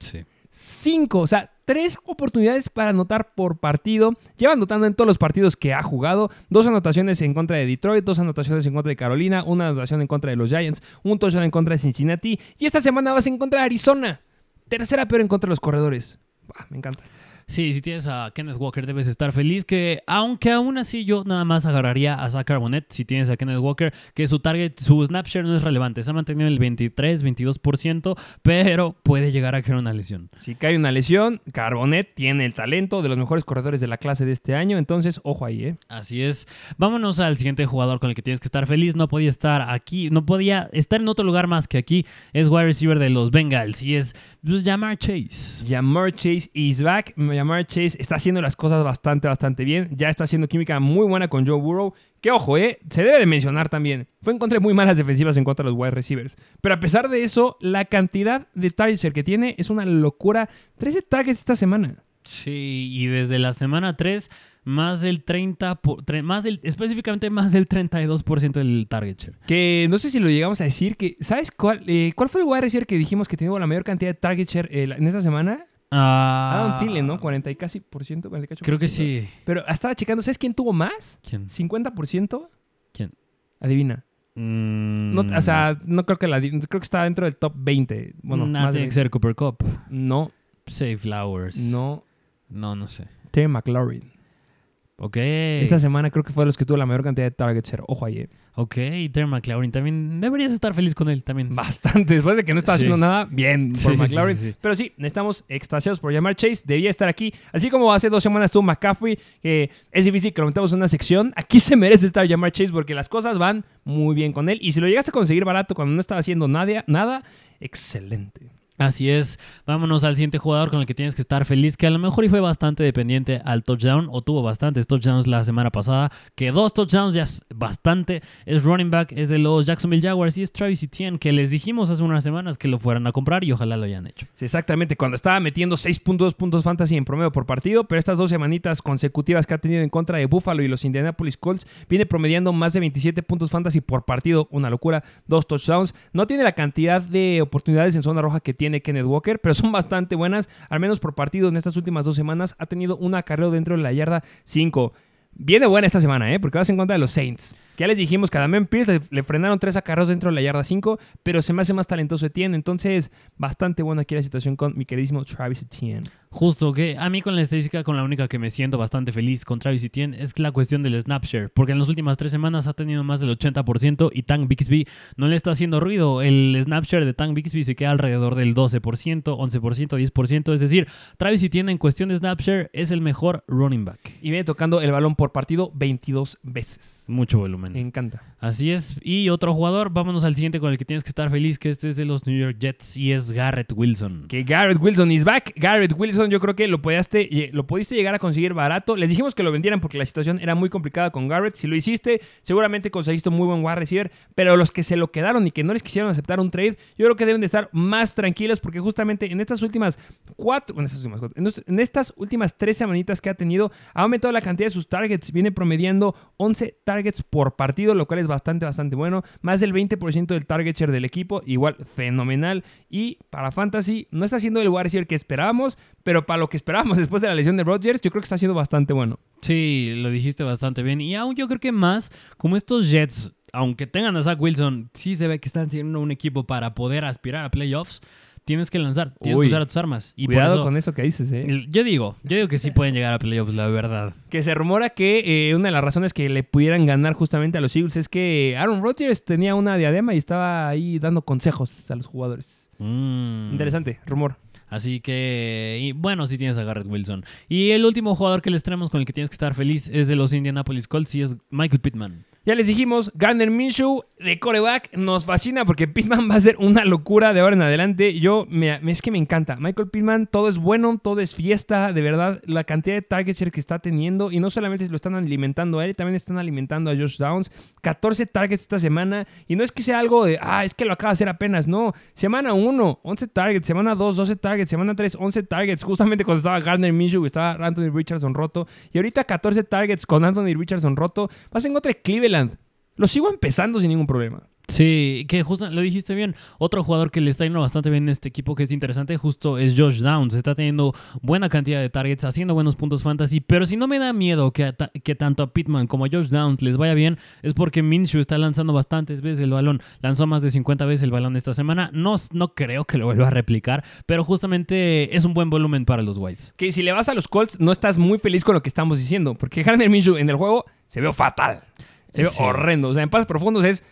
Sí. 5, o sea, 3 oportunidades para anotar por partido. Lleva anotando en todos los partidos que ha jugado. Dos anotaciones en contra de Detroit, dos anotaciones en contra de Carolina, una anotación en contra de los Giants, un touchdown en contra de Cincinnati. Y esta semana vas en contra de Arizona. Tercera peor en contra de los corredores. Bah, me encanta. Sí, si tienes a Kenneth Walker debes estar feliz que aunque aún así yo nada más agarraría a Zach Carbonet si tienes a Kenneth Walker que su target, su snap share no es relevante, se ha mantenido en el 23, 22%, pero puede llegar a crear una lesión. Si cae una lesión, Carbonet tiene el talento de los mejores corredores de la clase de este año. Entonces, ojo ahí, ¿eh? Así es. Vámonos al siguiente jugador con el que tienes que estar feliz. No podía estar aquí, no podía estar en otro lugar más que aquí. Es wide receiver de los Bengals y es pues, Jamar Chase. Jamar Chase is back. Jamar Chase está haciendo las cosas bastante, bastante bien. Ya está haciendo química muy buena con Joe Burrow. Que ojo, eh, se debe de mencionar también. Fue en contra de muy malas defensivas en contra de los wide receivers. Pero a pesar de eso, la cantidad de targets que tiene es una locura. 13 targets esta semana. Sí, y desde la semana 3, más del 30, por- más del, específicamente más del 32% del target share. Que no sé si lo llegamos a decir. que ¿Sabes cuál, eh, cuál fue el wide receiver que dijimos que tenía la mayor cantidad de target share eh, en esta semana? Ah, Adam Thielen, ¿no? 40 y casi por ciento. 48%. Creo que sí. Pero estaba checando. ¿Sabes quién tuvo más? ¿Quién? ¿50%? ¿Quién? Adivina. Mm, No, o sea, no creo que la creo que está dentro del top 20. Bueno, nada, más de tiene que 20. ser Cooper Cup. No, Say Flowers. no. No, no sé. Terry McLaurin. Ok. Esta semana creo que fue de los que tuvo la mayor cantidad de targets. Ojo ahí. Ok, Terry McLaurin. También deberías estar feliz con él también. Bastante. Después de que no estaba Sí. haciendo nada, bien por Sí, McLaurin. sí. Pero sí, estamos extasiados por llamar Chase. Debía estar aquí. Así como hace dos semanas tuvo McCaffrey, que es difícil que lo metamos en una sección. Aquí se merece estar llamar Chase porque las cosas van muy bien con él. Y si lo llegaste a conseguir barato cuando no estaba haciendo nada, nada excelente. Así es. Vámonos al siguiente jugador con el que tienes que estar feliz, que a lo mejor y fue bastante dependiente al touchdown, o tuvo bastantes touchdowns la semana pasada, que dos touchdowns ya es bastante. Es running back, es de los Jacksonville Jaguars y es Travis Etienne, que les dijimos hace unas semanas que lo fueran a comprar y ojalá lo hayan hecho. Exactamente, cuando estaba metiendo 6.2 puntos fantasy en promedio por partido, pero estas dos semanitas consecutivas que ha tenido en contra de Buffalo y los Indianapolis Colts, viene promediando más de 27 puntos fantasy por partido, una locura, dos touchdowns. No tiene la cantidad de oportunidades en zona roja que tiene Kenneth Walker, pero son bastante buenas, al menos por partido en estas últimas dos semanas. Ha tenido un acarreo dentro de la yarda 5. Viene buena esta semana, ¿eh? porque vas en contra de los Saints. Ya les dijimos que a Pierce le, le frenaron tres acarreos dentro de la yarda 5, pero se me hace más talentoso Etienne. Entonces, bastante buena aquí la situación con mi queridísimo Travis Etienne. Justo que a mí con la estadística con la única que me siento bastante feliz con Travis Etienne es la cuestión del snap share, porque en las últimas tres semanas ha tenido más del 80% y Tank Bixby no le está haciendo ruido. El snap share de Tank Bixby se queda alrededor del 12%, 11%, 10%, es decir, Travis Etienne en cuestión de snap share es el mejor running back. Y viene tocando el balón por partido 22 veces. Mucho volumen. Me encanta. Así es. Y otro jugador, vámonos al siguiente con el que tienes que estar feliz, que este es de los New York Jets y es Garrett Wilson. Que Garrett Wilson is back. Garrett Wilson Yo creo que lo, podíaste, lo pudiste llegar a conseguir barato. Les dijimos que lo vendieran porque la situación era muy complicada con Garrett. Si lo hiciste, seguramente conseguiste un muy buen wide receiver. Pero los que se lo quedaron y que no les quisieron aceptar un trade, yo creo que deben de estar más tranquilos porque justamente en estas últimas cuatro, en estas últimas, en estas últimas tres semanitas que ha tenido, ha aumentado la cantidad de sus targets. Viene promediando 11 targets por partido, lo cual es bastante, bastante bueno. Más del 20% del target share del equipo, igual fenomenal. Y para Fantasy, no está siendo el wide receiver que esperábamos, pero para lo que esperábamos después de la lesión de Rodgers, yo creo que está siendo bastante bueno. Sí, lo dijiste bastante bien. Y aún yo creo que más, como estos Jets, aunque tengan a Zach Wilson, sí se ve que están siendo un equipo para poder aspirar a playoffs tienes que lanzar, tienes que usar tus armas. Y cuidado con eso que dices, ¿eh? Yo digo, yo digo que sí pueden llegar a playoffs, la verdad. Que se rumora que eh, una de las razones que le pudieran ganar justamente a los Eagles es que Aaron Rodgers tenía una diadema y estaba ahí dando consejos a los jugadores. Mm. Interesante, rumor. Así que, bueno, sí tienes a Garrett Wilson. Y el último jugador que les traemos con el que tienes que estar feliz es de los Indianapolis Colts y es Michael Pittman. Ya les dijimos, Gardner Minshew de coreback nos fascina porque Pittman va a ser una locura de ahora en adelante. Yo, me, es que me encanta. Michael Pittman, todo es bueno, todo es fiesta, de verdad. La cantidad de targets que está teniendo y no solamente lo están alimentando a él, también están alimentando a Josh Downs. 14 targets esta semana y no es que sea algo de, ah, es que lo acaba de hacer apenas, no. Semana 1, 11 targets, semana 2, 12 targets, semana 3, 11 targets, justamente cuando estaba Gardner Minshew, estaba Anthony Richardson roto. Y ahorita 14 targets con Anthony Richardson roto. Vas en contra de Lo sigo empezando sin ningún problema. Sí, que justo lo dijiste bien. Otro jugador que le está yendo bastante bien en este equipo que es interesante justo es Josh Downs. Está teniendo buena cantidad de targets, haciendo buenos puntos fantasy. Pero si no me da miedo que, que tanto a Pittman como a Josh Downs les vaya bien, es porque Minshew está lanzando bastantes veces el balón. Lanzó más de 50 veces el balón esta semana. No, no creo que lo vuelva a replicar, pero justamente es un buen volumen para los Whites. Que si le vas a los Colts, no estás muy feliz con lo que estamos diciendo, porque Gardner Minshew en el juego se ve fatal. Se ve horrendo. O sea, en pases profundos es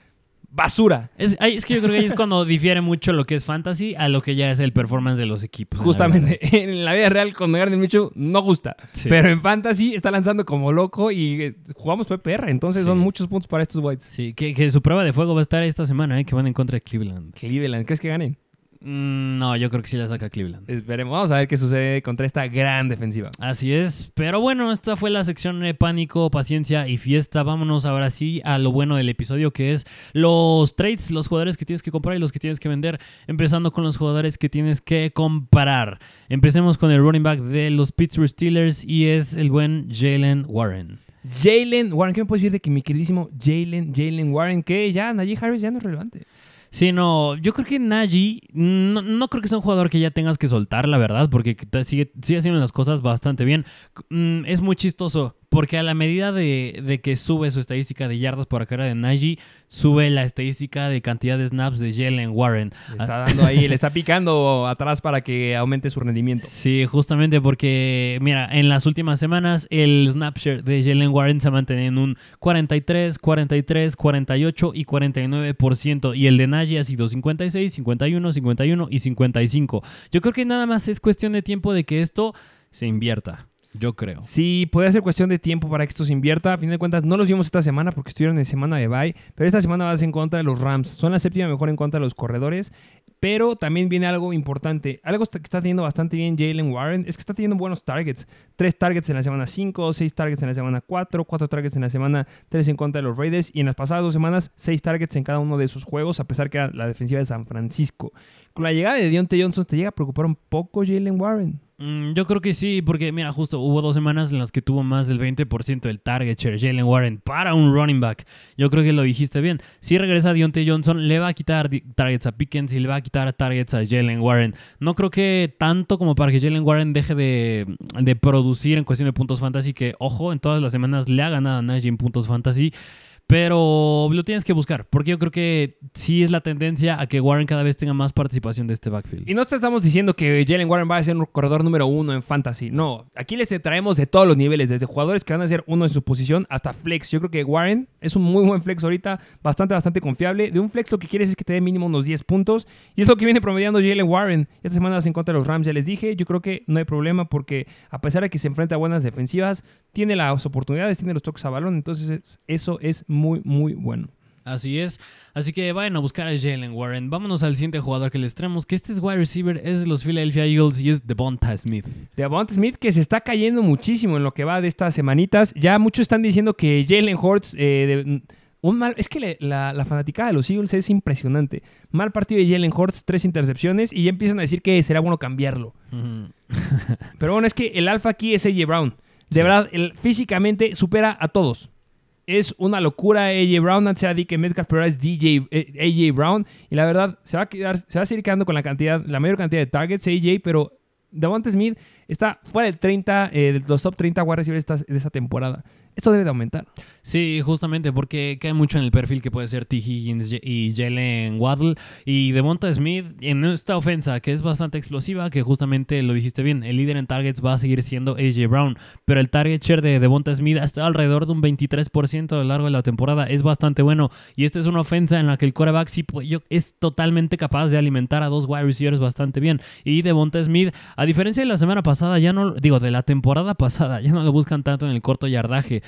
basura. Es, que yo creo que ahí es cuando difiere mucho lo que es fantasy a lo que ya es el performance de los equipos. Justamente, en la vida real con Gardner Minshew no gusta. Pero en fantasy está lanzando como loco y eh, jugamos PPR. Entonces son muchos puntos para estos Whites. Sí, que, que, su prueba de fuego va a estar esta semana, ¿eh? que van en contra de Cleveland. Cleveland, ¿crees que ganen? Mm, no, yo creo que sí la saca Cleveland. Esperemos, vamos a ver qué sucede contra esta gran defensiva. Así es, pero bueno, esta fue la sección de pánico, paciencia y fiesta. Vámonos ahora sí a lo bueno del episodio que es los trades, los jugadores que tienes que comprar y los que tienes que vender. Empezando con los jugadores que tienes que comprar. Empecemos con el running back de los Pittsburgh Steelers y es el buen Jalen Warren. Jalen Warren, ¿qué me puedes decir de que mi queridísimo Jalen, Jalen Warren, que ya Najee Harris ya no es relevante? Sí, no, yo creo que Najee, no, creo que sea un jugador que ya tengas que soltar, la verdad, porque sigue, sigue haciendo las cosas bastante bien. Mm, es muy chistoso porque a la medida de, que sube su estadística de yardas por carrera de Najee, sube la estadística de cantidad de snaps de Jalen Warren. Le está dando ahí, le está picando atrás para que aumente su rendimiento. Sí, justamente porque, mira, en las últimas semanas el snap share de Jalen Warren se ha mantenido en un 43, 43, 48 y 49%. Y el de Najee ha sido 56, 51, 51 y 55. Yo creo que nada más es cuestión de tiempo de que esto se invierta. Yo creo. Sí, puede ser cuestión de tiempo para que esto se invierta. A fin de cuentas, no los vimos esta semana porque estuvieron en semana de bye. Pero esta semana vas en contra de los Rams. Son la séptima mejor en contra de los corredores. Pero también viene algo importante. Algo que está teniendo bastante bien Jalen Warren es que está teniendo buenos targets. Tres targets en la semana 5, seis targets en la semana 4, cuatro targets en la semana 3 en contra de los Raiders. Y en las pasadas dos semanas, seis targets en cada uno de sus juegos, a pesar que era la defensiva de San Francisco. Con la llegada de Deontay Johnson, ¿te llega a preocupar un poco Jalen Warren? Mm, yo creo que sí, porque mira, justo hubo dos semanas en las que tuvo más del 20% del target share Jalen Warren para un running back. Yo creo que lo dijiste bien. Si regresa Dionte Johnson, le va a quitar targets a Pickens y le va a quitar targets a Jalen Warren. No creo que tanto como para que Jalen Warren deje de, producir en cuestión de puntos fantasy, que ojo, en todas las semanas le ha ganado a Najee puntos fantasy. Pero lo tienes que buscar, porque yo creo que sí es la tendencia a que Warren cada vez tenga más participación de este backfield. Y no te estamos diciendo que Jalen Warren va a ser un corredor número uno en fantasy. No, aquí les traemos de todos los niveles, desde jugadores que van a ser uno en su posición hasta flex. Yo creo que Warren es un muy buen flex ahorita, bastante, bastante confiable. De un flex lo que quieres es que te dé mínimo unos 10 puntos. Y es lo que viene promediando Jalen Warren. Esta semana en contra de los Rams, ya les dije. Yo creo que no hay problema porque a pesar de que se enfrenta a buenas defensivas, tiene las oportunidades, tiene los toques a balón. Entonces eso es muy, muy bueno. Así es. Así que vayan a buscar a Jalen Warren. Vámonos al siguiente jugador que les traemos, que este es wide receiver, es de los Philadelphia Eagles y es Devonta Smith. Devonta Smith que se está cayendo muchísimo en lo que va de estas semanitas. Ya muchos están diciendo que Jalen Hurts... eh, de- un mal, es que le- la, la fanaticada de los Eagles es impresionante. Mal partido de Jalen Hurts, tres intercepciones y ya empiezan a decir que será bueno cambiarlo. Pero bueno, es que el alfa aquí es AJ Brown. De verdad, él físicamente supera a todos. Es una locura AJ Brown. Antes era DK Metcalf, pero es DJ, eh, AJ Brown. Y la verdad, se va, a quedar, se va a seguir quedando con la cantidad, la mayor cantidad de targets AJ, pero Devonta Smith está fuera del 30, eh, de los top 30 wide de esta temporada. Esto debe de aumentar. Sí, justamente porque cae mucho en el perfil que puede ser T. Higgins y Jalen Waddle y Devonta Smith en esta ofensa que es bastante explosiva, que justamente lo dijiste bien, el líder en targets va a seguir siendo AJ Brown, pero el target share de Devonta Smith está alrededor de un 23% a lo largo de la temporada, es bastante bueno y esta es una ofensa en la que el quarterback sí es totalmente capaz de alimentar a dos wide receivers bastante bien y Devonta Smith, a diferencia de la semana pasada, ya no, digo, de la temporada pasada, ya no lo buscan tanto en el corto yardaje,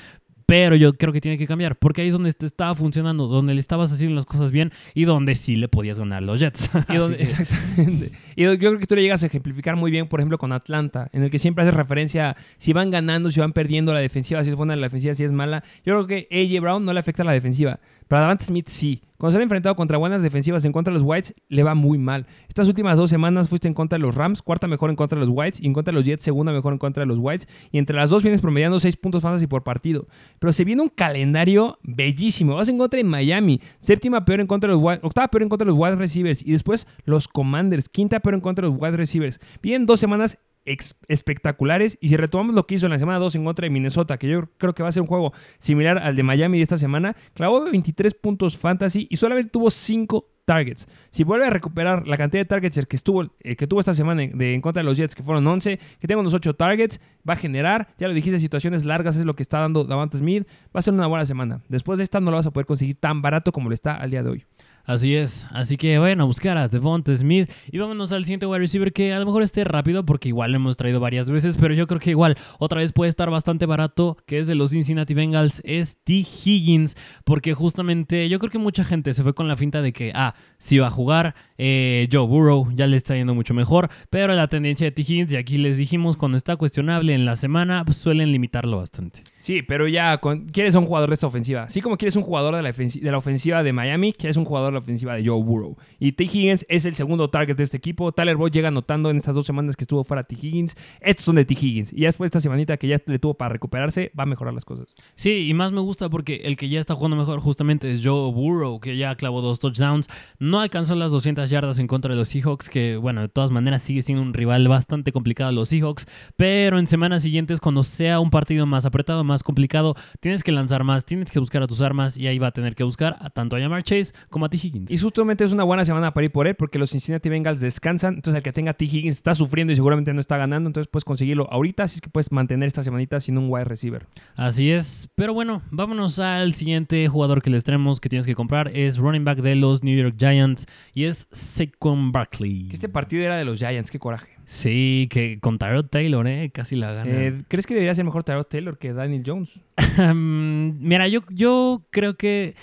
pero yo creo que tiene que cambiar, porque ahí es donde te estaba funcionando, donde le estabas haciendo las cosas bien y donde sí le podías ganar los Jets. Y donde- Así que- exactamente. Y yo creo que tú le llegas a ejemplificar muy bien, por ejemplo, con Atlanta, en el que siempre haces referencia a si van ganando, si van perdiendo la defensiva, si es buena la defensiva, si es mala. Yo creo que AJ Brown no le afecta a la defensiva, pero a Davante Smith sí. Cuando se ha enfrentado contra buenas defensivas en contra de los Whites, le va muy mal. Estas últimas dos semanas fuiste en contra de los Rams, cuarta mejor en contra de los Whites, y en contra de los Jets, segunda mejor en contra de los Whites. Y entre las dos vienes promediando 6 puntos fantasy por partido. Pero se viene un calendario bellísimo. Vas en contra de Miami, séptima peor en contra de los wide, octava peor en contra de los wide receivers. Y después los Commanders, quinta peor en contra de los wide receivers. Vienen dos semanas espectaculares. Y si retomamos lo que hizo en la semana 2 en contra de Minnesota, que yo creo que va a ser un juego similar al de Miami de esta semana, clavó 23 puntos fantasy y solamente tuvo 5 targets. Si vuelve a recuperar la cantidad de targets que, estuvo, que tuvo esta semana en, de, en contra de los Jets, que fueron 11, que tenga unos 8 targets, va a generar, ya lo dijiste, situaciones largas es lo que está dando Davante Smith. Va a ser una buena semana. Después de esta no lo vas a poder conseguir tan barato como lo está al día de hoy. Así es, así que a buscar a Devonta Smith y vámonos al siguiente wide receiver que a lo mejor esté rápido porque igual lo hemos traído varias veces, pero yo creo que igual otra vez puede estar bastante barato, que es de los Cincinnati Bengals, es T. Higgins, porque justamente yo creo que mucha gente se fue con la finta de que, ah, sí va a jugar, eh, Joe Burrow ya le está yendo mucho mejor, pero la tendencia de T. Higgins, y aquí les dijimos cuando está cuestionable en la semana, pues suelen limitarlo bastante. Sí, pero ya quieres un jugador de esta ofensiva. Así como quieres un jugador de la, ofensiva de Miami, quieres un jugador de la ofensiva de Joe Burrow. Y T. Higgins es el segundo target de este equipo. Tyler Boyd llega anotando en estas dos semanas que estuvo fuera T. Higgins. Estos son de T. Higgins. Y después de esta semanita que ya le tuvo para recuperarse, va a mejorar las cosas. Sí, y más me gusta porque el que ya está jugando mejor justamente es Joe Burrow, que ya clavó dos touchdowns. No alcanzó las 200 yardas en contra de los Seahawks, que bueno, de todas maneras sigue siendo un rival bastante complicado los Seahawks. Pero en semanas siguientes, cuando sea un partido más apretado, más complicado, tienes que lanzar más, tienes que buscar a tus armas y ahí va a tener que buscar a tanto a Jamar Chase como a T. Higgins. Y justamente es una buena semana para ir por él porque los Cincinnati Bengals descansan. Entonces el que tenga T. Higgins está sufriendo y seguramente no está ganando. Entonces puedes conseguirlo ahorita. Así es que puedes mantener esta semanita sin un wide receiver. Así es, pero bueno, vámonos al siguiente jugador que les traemos que tienes que comprar. Es running back de los New York Giants y es Saquon Barkley. Este partido era de los Giants. Qué coraje. Sí, que con Tyrod Taylor, ¿eh? Casi la gana. Eh, ¿Crees que debería ser mejor Tyrod Taylor que Daniel Jones? Mira, yo, yo creo que...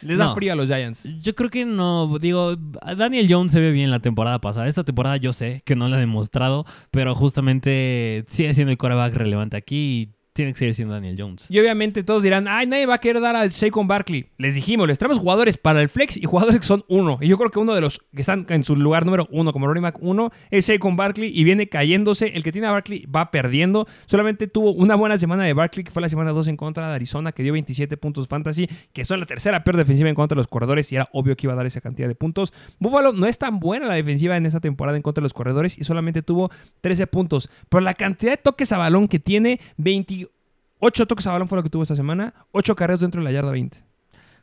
Les da No. frío a los Giants. Yo creo que no, digo, Daniel Jones se ve bien la temporada pasada. Esta temporada yo sé que no lo ha demostrado, pero justamente sigue siendo el quarterback relevante aquí y tiene que seguir siendo Daniel Jones. Y obviamente todos dirán, ay, nadie va a querer dar al Saquon Barkley. Les dijimos, les traemos jugadores para el flex y jugadores que son uno. Y yo creo que uno de los que están en su lugar número uno como running back uno es Saquon Barkley y viene cayéndose. El que tiene a Barkley va perdiendo. Solamente tuvo una buena semana de Barkley, que fue la semana 2 en contra de Arizona, que dio 27 puntos fantasy, que son la tercera peor defensiva en contra de los corredores y era obvio que iba a dar esa cantidad de puntos. Buffalo no es tan buena la defensiva en esta temporada en contra de los corredores y solamente tuvo 13 puntos. Pero la cantidad de toques a balón que tiene, 28 toques a balón fue lo que tuvo esta semana, 8 carreras dentro de la yarda 20.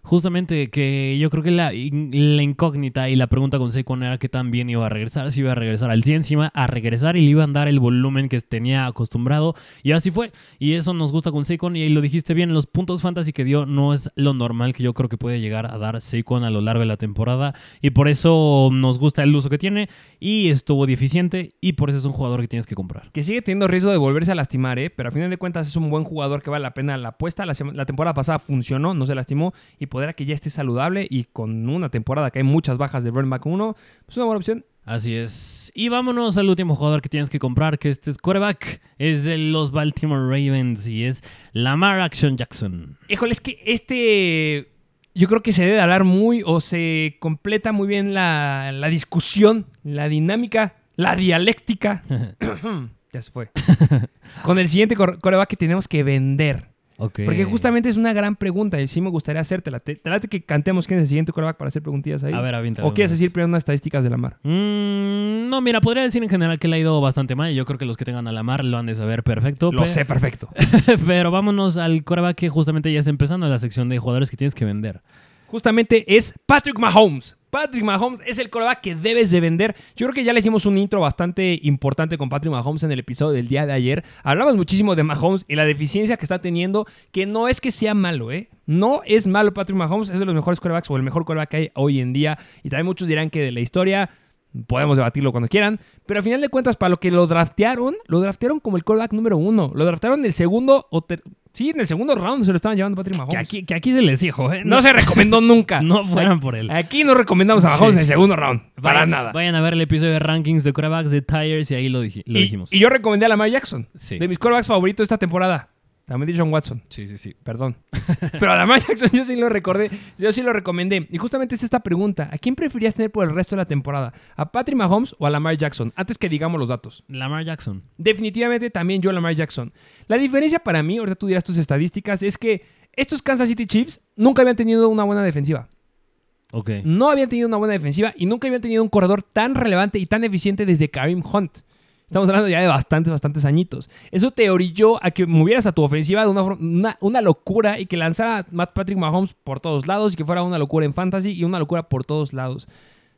Justamente que yo creo que la, incógnita y la pregunta con Saquon era que tan bien iba a regresar, si iba a regresar al 100, si iba a regresar y le iban a dar el volumen que tenía acostumbrado y así fue. Y eso nos gusta con Saquon y ahí lo dijiste bien, los puntos fantasy que dio no es lo normal que yo creo que puede llegar a dar Saquon a lo largo de la temporada y por eso nos gusta el uso que tiene y estuvo deficiente y por eso es un jugador que tienes que comprar. Que sigue teniendo riesgo de volverse a lastimar, ¿eh? pero a final de cuentas es un buen jugador que vale la pena la apuesta. La temporada pasada funcionó, no se lastimó y poder a que ya esté saludable y con una temporada que hay muchas bajas de running back 1, pues una buena opción. Así es. Y vámonos al último jugador que tienes que comprar, que este es quarterback. Es de los Baltimore Ravens y es Lamar Action Jackson. Híjole, es que este yo creo que se debe hablar muy o se completa muy bien la, la discusión, la dinámica, la dialéctica. ya se fue. Con el siguiente coreback que tenemos que vender. Porque justamente es una gran pregunta y sí me gustaría hacértela. ¿Te, te late que cantemos quién es el siguiente coreback para hacer preguntillas ahí? A ver, ¿O quieres decir primero unas estadísticas de la mar? Mm, no, mira, podría decir en general que le ha ido bastante mal. Yo creo que los que tengan a la mar lo han de saber perfecto. Lo sé perfecto. pero vámonos al coreback que justamente ya está empezando la sección de jugadores que tienes que vender. Justamente es Patrick Mahomes. Patrick Mahomes es el coreback que debes de vender. Yo creo que ya le hicimos un intro bastante importante con Patrick Mahomes en el episodio del día de ayer. Hablamos muchísimo de Mahomes y la deficiencia que está teniendo, que no es que sea malo, ¿eh? No es malo Patrick Mahomes, es de los mejores corebacks o el mejor coreback que hay hoy en día. Y también muchos dirán que de la historia podemos debatirlo cuando quieran, pero al final de cuentas, para lo que lo draftearon, lo draftearon como el coreback número uno. Lo draftearon el segundo o Sí, en el segundo round se lo estaban llevando Patrick Mahomes. Que aquí, se les dijo, ¿eh? No, se recomendó nunca. no fueran por él. Aquí no recomendamos a Mahomes en el segundo round. Para nada. Vayan a ver el episodio de rankings de quarterbacks de Tires y ahí lo, dijimos. Y yo recomendé a Lamar Jackson. De mis quarterbacks favoritos esta temporada. También John Watson. Sí, sí, sí. Perdón. Pero a Lamar Jackson yo sí lo recordé. Yo sí lo recomendé. Y justamente es esta pregunta. ¿A quién preferías tener por el resto de la temporada? ¿A Patrick Mahomes o a Lamar Jackson? Antes que digamos los datos. Lamar Jackson. Definitivamente también yo a Lamar Jackson. La diferencia para mí, ahorita tú dirás tus estadísticas, es que estos Kansas City Chiefs nunca habían tenido una buena defensiva. Ok. No habían tenido una buena defensiva y nunca habían tenido un corredor tan relevante y tan eficiente desde Karim Hunt. Estamos hablando ya de bastantes, bastantes añitos. Eso te orilló a que movieras a tu ofensiva de una, una, locura y que lanzara Matt Patrick Mahomes por todos lados y que fuera una locura en fantasy y una locura por todos lados.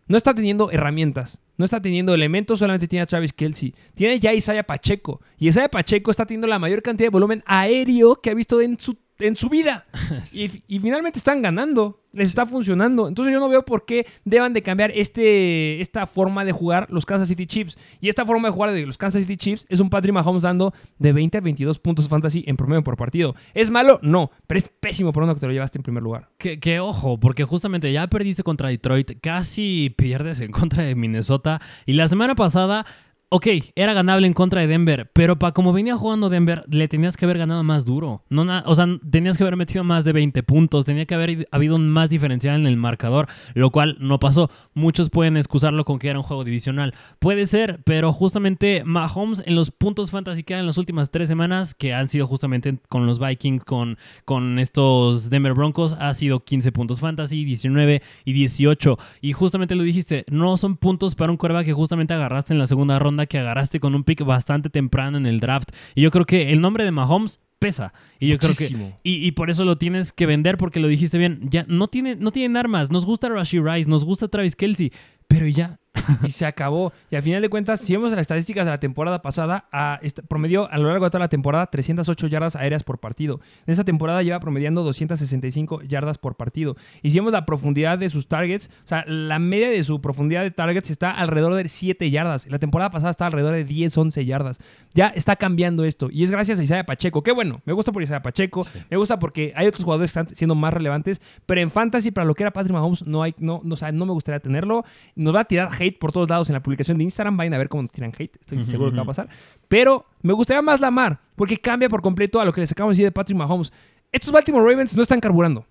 No está teniendo herramientas, no está teniendo elementos, solamente tiene a Travis Kelsey. Tiene ya a Isaiah Pacheco. Y Isaiah Pacheco está teniendo la mayor cantidad de volumen aéreo que ha visto en su en su vida. y, finalmente están ganando, les está funcionando. Entonces yo no veo por qué deban de cambiar este, esta forma de jugar los Kansas City Chiefs. Y esta forma de jugar de los Kansas City Chiefs es un Patrick Mahomes dando de 20 a 22 puntos fantasy en promedio por partido. ¿Es malo? No, pero es pésimo por uno que te lo llevaste en primer lugar. Que, que ojo, porque justamente ya perdiste contra Detroit, casi pierdes en contra de Minnesota. Y la semana pasada ok, era ganable en contra de Denver, pero para como venía jugando Denver, le tenías que haber ganado más duro. No o sea, tenías que haber metido más de 20 puntos, tenía que haber habido más diferencial en el marcador, lo cual no pasó. Muchos pueden excusarlo con que era un juego divisional. Puede ser, pero justamente Mahomes en los puntos fantasy que en las últimas tres semanas, que han sido justamente con los Vikings, con, con estos Denver Broncos, ha sido 15 puntos fantasy, 19 y 18. Y justamente lo dijiste, no son puntos para un coreback que justamente agarraste en la segunda ronda que agarraste con un pick bastante temprano en el draft. Y yo creo que el nombre de Mahomes pesa. Y yo creo que. Y, y, por eso lo tienes que vender, porque lo dijiste bien. Ya no, tiene, no tienen armas. Nos gusta Rashi Rice, nos gusta Travis Kelsey. Pero ya, y se acabó. Y al final de cuentas, si vemos las estadísticas de la temporada pasada, a, promedio a lo largo de toda la temporada 308 yardas aéreas por partido. En esta temporada lleva promediando 265 yardas por partido. Y si vemos la profundidad de sus targets, o sea, la media de su profundidad de targets está alrededor de 7 yardas. La temporada pasada está alrededor de 10, 11 yardas. Ya está cambiando esto. Y es gracias a Isaiah Pacheco. Qué bueno, me gusta por Isaiah Pacheco. Me gusta porque hay otros jugadores que están siendo más relevantes. Pero en fantasy, para lo que era Patrick Mahomes, no, hay, no, no, o sea, no me gustaría tenerlo. Nos va a tirar hate por todos lados en la publicación de Instagram. Vayan a ver cómo nos tiran hate. Estoy seguro que va a pasar. Pero me gustaría más la mar, porque cambia por completo a lo que les acabo de decir de Patrick Mahomes. Estos Baltimore Ravens no están carburando.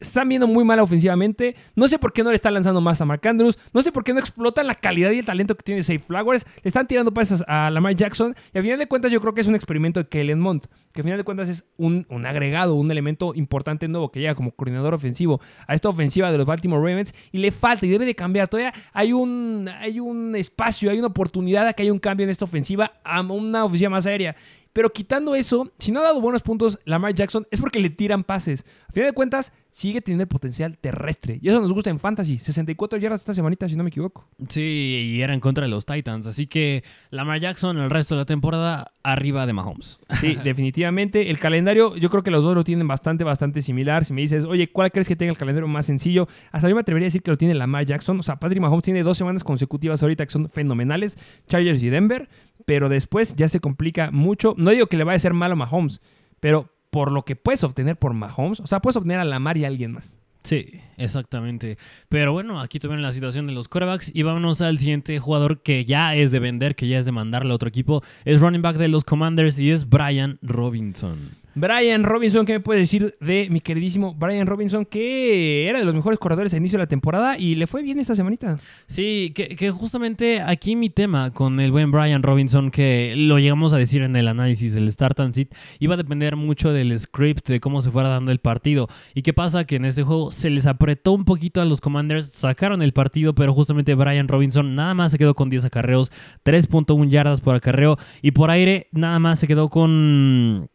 Están viendo muy mal ofensivamente. No sé por qué no le están lanzando más a Mark Andrews. No sé por qué no explotan la calidad y el talento que tiene Safe Flowers. Le están tirando pases a Lamar Jackson. Y al final de cuentas, yo creo que es un experimento de Kellen Mond. Que al final de cuentas es un, un, agregado, un elemento importante nuevo que llega como coordinador ofensivo a esta ofensiva de los Baltimore Ravens. Y le falta y debe de cambiar. Todavía hay un, hay un espacio, hay una oportunidad de que haya un cambio en esta ofensiva a una ofensiva más aérea. Pero quitando eso, si no ha dado buenos puntos Lamar Jackson es porque le tiran pases. A final de cuentas, sigue teniendo el potencial terrestre. Y eso nos gusta en Fantasy. 64 yardas esta semanita, si no me equivoco. Sí, y era en contra de los Titans. Así que Lamar Jackson el resto de la temporada arriba de Mahomes. Sí, definitivamente. El calendario, yo creo que los dos lo tienen bastante, bastante similar. Si me dices, oye, ¿cuál crees que tenga el calendario más sencillo? Hasta yo me atrevería a decir que lo tiene Lamar Jackson. O sea, Patrick Mahomes tiene dos semanas consecutivas ahorita que son fenomenales. Chargers y Denver pero después ya se complica mucho. No digo que le vaya a ser malo a Mahomes, pero por lo que puedes obtener por Mahomes, o sea, puedes obtener a Lamar y a alguien más. Sí, exactamente. Pero bueno, aquí tuvieron la situación de los quarterbacks y vámonos al siguiente jugador que ya es de vender, que ya es de mandarle a otro equipo. Es running back de los Commanders y es Brian Robinson. Brian Robinson, ¿qué me puedes decir de mi queridísimo Brian Robinson, que era de los mejores corredores a inicio de la temporada y le fue bien esta semanita? Sí, que, que justamente aquí mi tema con el buen Brian Robinson, que lo llegamos a decir en el análisis del Start and Sit, iba a depender mucho del script, de cómo se fuera dando el partido. ¿Y qué pasa? Que en este juego se les apretó un poquito a los Commanders, sacaron el partido, pero justamente Brian Robinson nada más se quedó con 10 acarreos, 3.1 yardas por acarreo y por aire nada más se quedó con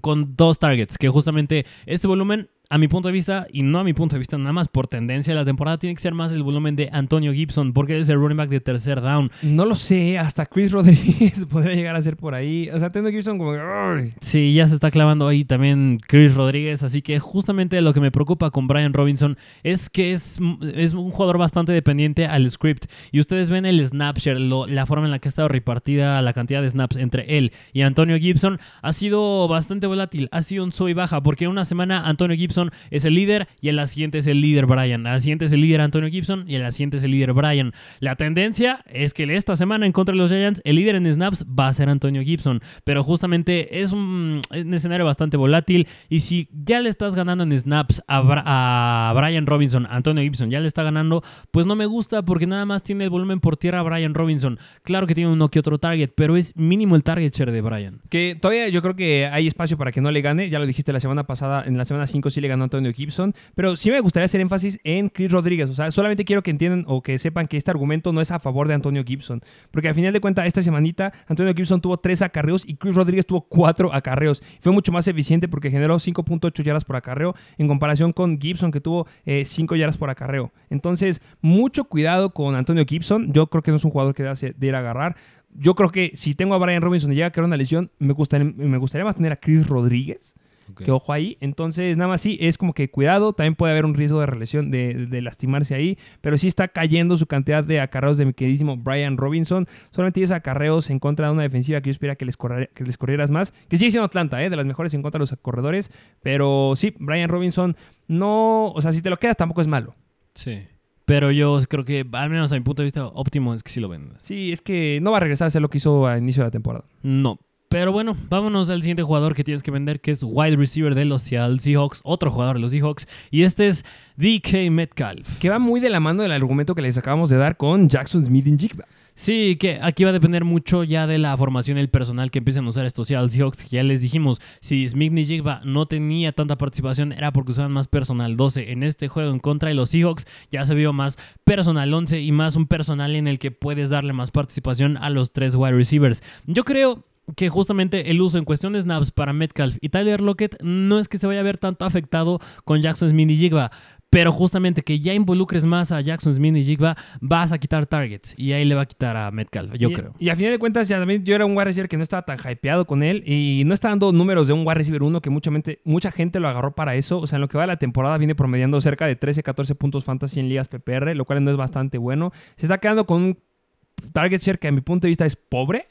con dos targets, que justamente este volumen a mi punto de vista, y no a mi punto de vista nada más por tendencia de la temporada, tiene que ser más el volumen de Antonio Gibson, porque es el running back de tercer down. No lo sé, hasta Chris Rodríguez podría llegar a ser por ahí. O sea, Antonio Gibson como... ¡ay! Sí, ya se está clavando ahí también Chris Rodríguez, así que justamente lo que me preocupa con Brian Robinson es que es, es un jugador bastante dependiente al script. Y ustedes ven el snapshare, lo- la forma en la que ha estado repartida la cantidad de snaps entre él y Antonio Gibson, ha sido bastante volátil, ha sido un sub y baja, porque una semana Antonio Gibson es el líder y en la siguiente es el líder Brian, a la siguiente es el líder Antonio Gibson y en la siguiente es el líder Brian. La tendencia es que esta semana en contra de los Giants, el líder en snaps va a ser Antonio Gibson, pero justamente es un, es un escenario bastante volátil y si ya le estás ganando en snaps a, a Brian Robinson, Antonio Gibson ya le está ganando, pues no me gusta porque nada más tiene el volumen por tierra Brian Robinson. Claro que tiene uno que otro target, pero es mínimo el target share de Brian. Que todavía yo creo que hay espacio para que no le gane. Ya lo dijiste la semana pasada, en la semana 5 sí le ganó Antonio Gibson. Pero sí me gustaría hacer énfasis en Chris Rodríguez. O sea, solamente quiero que entiendan o que sepan que este argumento no es a favor de Antonio Gibson. Porque al final de cuentas, esta semanita, Antonio Gibson tuvo 3 acarreos y Chris Rodríguez tuvo 4 acarreos. Fue mucho más eficiente porque generó 5.8 yardas por acarreo en comparación con Gibson que tuvo 5 yardas por acarreo. Entonces, mucho cuidado con Antonio Gibson. Yo creo que no es un jugador que debe de ir a agarrar. Yo creo que si tengo a Brian Robinson y llega a caer una lesión, me gustaría, me gustaría más tener a Chris Rodríguez. Que ojo ahí. Entonces, nada más sí, es como que cuidado. También puede haber un riesgo de relesión, de, de lastimarse ahí. Pero sí está cayendo su cantidad de acarreos de mi queridísimo Brian Robinson. Solamente 10 acarreos en contra de una defensiva que yo esperaría que les, correr- que les corrieras más. Que sigue siendo Atlanta, ¿eh? de las mejores en contra de los corredores. Pero sí, Brian Robinson no. O sea, si te lo quedas, tampoco es malo. Sí. Pero yo creo que, al menos a mi punto de vista óptimo, es que sí lo vendas. Sí, es que no va a regresar a ser lo que hizo a inicio de la temporada. No. Pero bueno, vámonos al siguiente jugador que tienes que vender, que es wide receiver de los Seattle Seahawks, otro jugador de los Seahawks, y este es DK Metcalf. Que va muy de la mano del argumento que les acabamos de dar con Jackson Smith y Jigba. Sí, que aquí va a depender mucho ya de la formación y el personal que empiecen a usar estos Seattle Seahawks, que ya les dijimos, si Smith ni Jigba no tenía tanta participación era porque usaban más personal 12. En este juego en contra de los Seahawks ya se vio más personal 11 y más un personal en el que puedes darle más participación a los tres wide receivers. Yo creo que justamente el uso en cuestión de snaps para Metcalf y Tyler Lockett no es que se vaya a ver tanto afectado con Jackson Smith y Jigba, pero justamente que ya involucres más a Jackson Smith y Jigba, vas a quitar targets y ahí le va a quitar a Metcalf, yo y, creo. Y a final de cuentas, ya también yo era un wide receiver que no estaba tan hypeado con él y no está dando números de un wide receiver uno que mucha, mente- mucha gente lo agarró para eso. O sea, en lo que va de la temporada viene promediando cerca de 13, 14 puntos fantasy en ligas PPR, lo cual no es bastante bueno. Se está quedando con un target share que a mi punto de vista es pobre.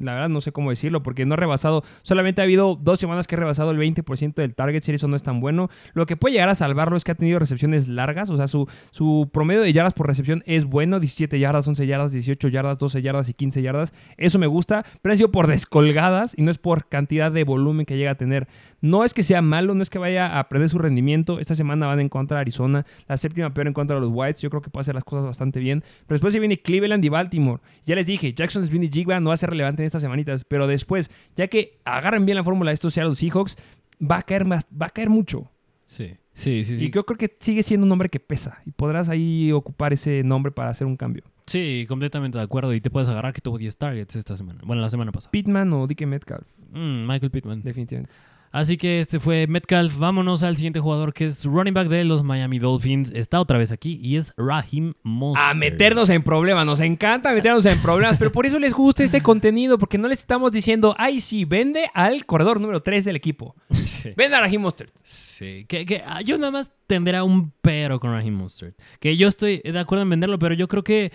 La verdad no sé cómo decirlo porque no ha rebasado, solamente ha habido dos semanas que ha rebasado el 20% del target share, eso no es tan bueno. Lo que puede llegar a salvarlo es que ha tenido recepciones largas, o sea, su, su promedio de yardas por recepción es bueno, 17 yardas, 11 yardas, 18 yardas, 12 yardas y 15 yardas. Eso me gusta, pero ha sido por descolgadas y no es por cantidad de volumen que llega a tener. No es que sea malo, no es que vaya a perder su rendimiento. Esta semana van en contra de Arizona, la séptima peor en contra de los Whites. Yo creo que puede hacer las cosas bastante bien. Pero después se viene Cleveland y Baltimore. Ya les dije, Jackson Smith y no va a ser relevante en estas semanitas, pero después, ya que agarran bien la fórmula de estos Seattle Seahawks, va a caer más, va a caer mucho. Sí, sí, sí. Y yo creo que sigue siendo un nombre que pesa y podrás ahí ocupar ese nombre para hacer un cambio. Sí, completamente de acuerdo. Y te puedes agarrar que tuvo 10 targets esta semana. Bueno, la semana pasada. Pittman o DK Metcalf, Mm, Michael Pittman. definitivamente. Así que este fue Metcalf. Vámonos al siguiente jugador que es running back de los Miami Dolphins. Está otra vez aquí y es Raheem Mostert. A meternos en problemas, nos encanta meternos en problemas, pero por eso les gusta este contenido, porque no les estamos diciendo, ay, sí, vende al corredor número 3 del equipo. Sí. Vende a Raheem Mostert. Sí, que, que, ah, yo nada más tendría un pero con Raheem Mostert. Que yo estoy de acuerdo en venderlo, pero yo creo que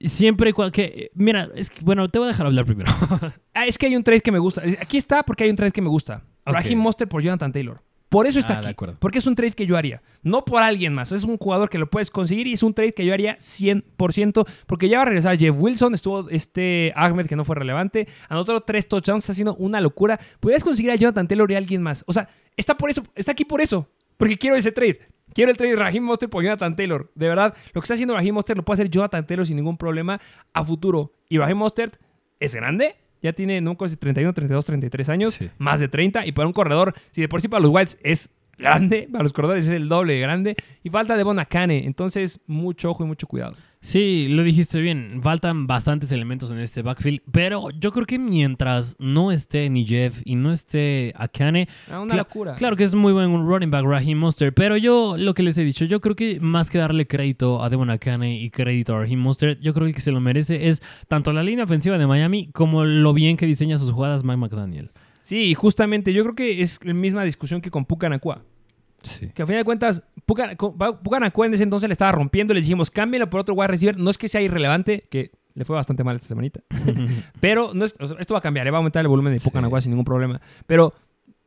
siempre que mira, es que bueno, te voy a dejar hablar primero. Ah, es que hay un trade que me gusta. Aquí está porque hay un trade que me gusta. Ok. Raheem Mostert por Jonathan Taylor. Por eso está Ah, aquí. Porque es un trade que yo haría. No por alguien más. Es un jugador que lo puedes conseguir y es un trade que yo haría 100%. Porque ya va a regresar Jeff Wilson. Estuvo este Ahmed que no fue relevante. Anotó tres touchdowns. Está haciendo una locura. Podrías conseguir a Jonathan Taylor y a alguien más. O sea, está por eso. Está aquí por eso. Porque quiero ese trade. Quiero el trade de Raheem Mostert por Jonathan Taylor. De verdad, lo que está haciendo Raheem Mostert lo puede hacer Jonathan Taylor sin ningún problema a futuro. Y Raheem Mostert es grande. Ya tiene, no me acuerdo si 31, 32, 33 años. Sí. Más de 30. Y para un corredor, si de por sí para los Whites es grande, para los corredores es el doble de grande. Y falta de Bonacane. Entonces, mucho ojo y mucho cuidado. Sí, lo dijiste bien. Faltan bastantes elementos en este backfield, pero yo creo que mientras no esté ni Jeff y no esté Akane, Ah, una locura. Claro que es muy buen running back Raheem Mostert, pero yo lo que les he dicho, yo creo que más que darle crédito a Devon Akane y crédito a Raheem Mostert, yo creo que el que se lo merece es tanto la línea ofensiva de Miami como lo bien que diseña sus jugadas Mike McDaniel. Sí, y justamente yo creo que es la misma discusión que con Pucanacua. Sí. Que a final de cuentas, Pucanacua en ese entonces le estaba rompiendo. Le dijimos, cámbialo por otro wide receiver. No es que sea irrelevante, que le fue bastante mal esta semanita. Pero no es, o sea, esto va a cambiar, ¿eh? va a aumentar el volumen de Pucanacua sin ningún problema. Pero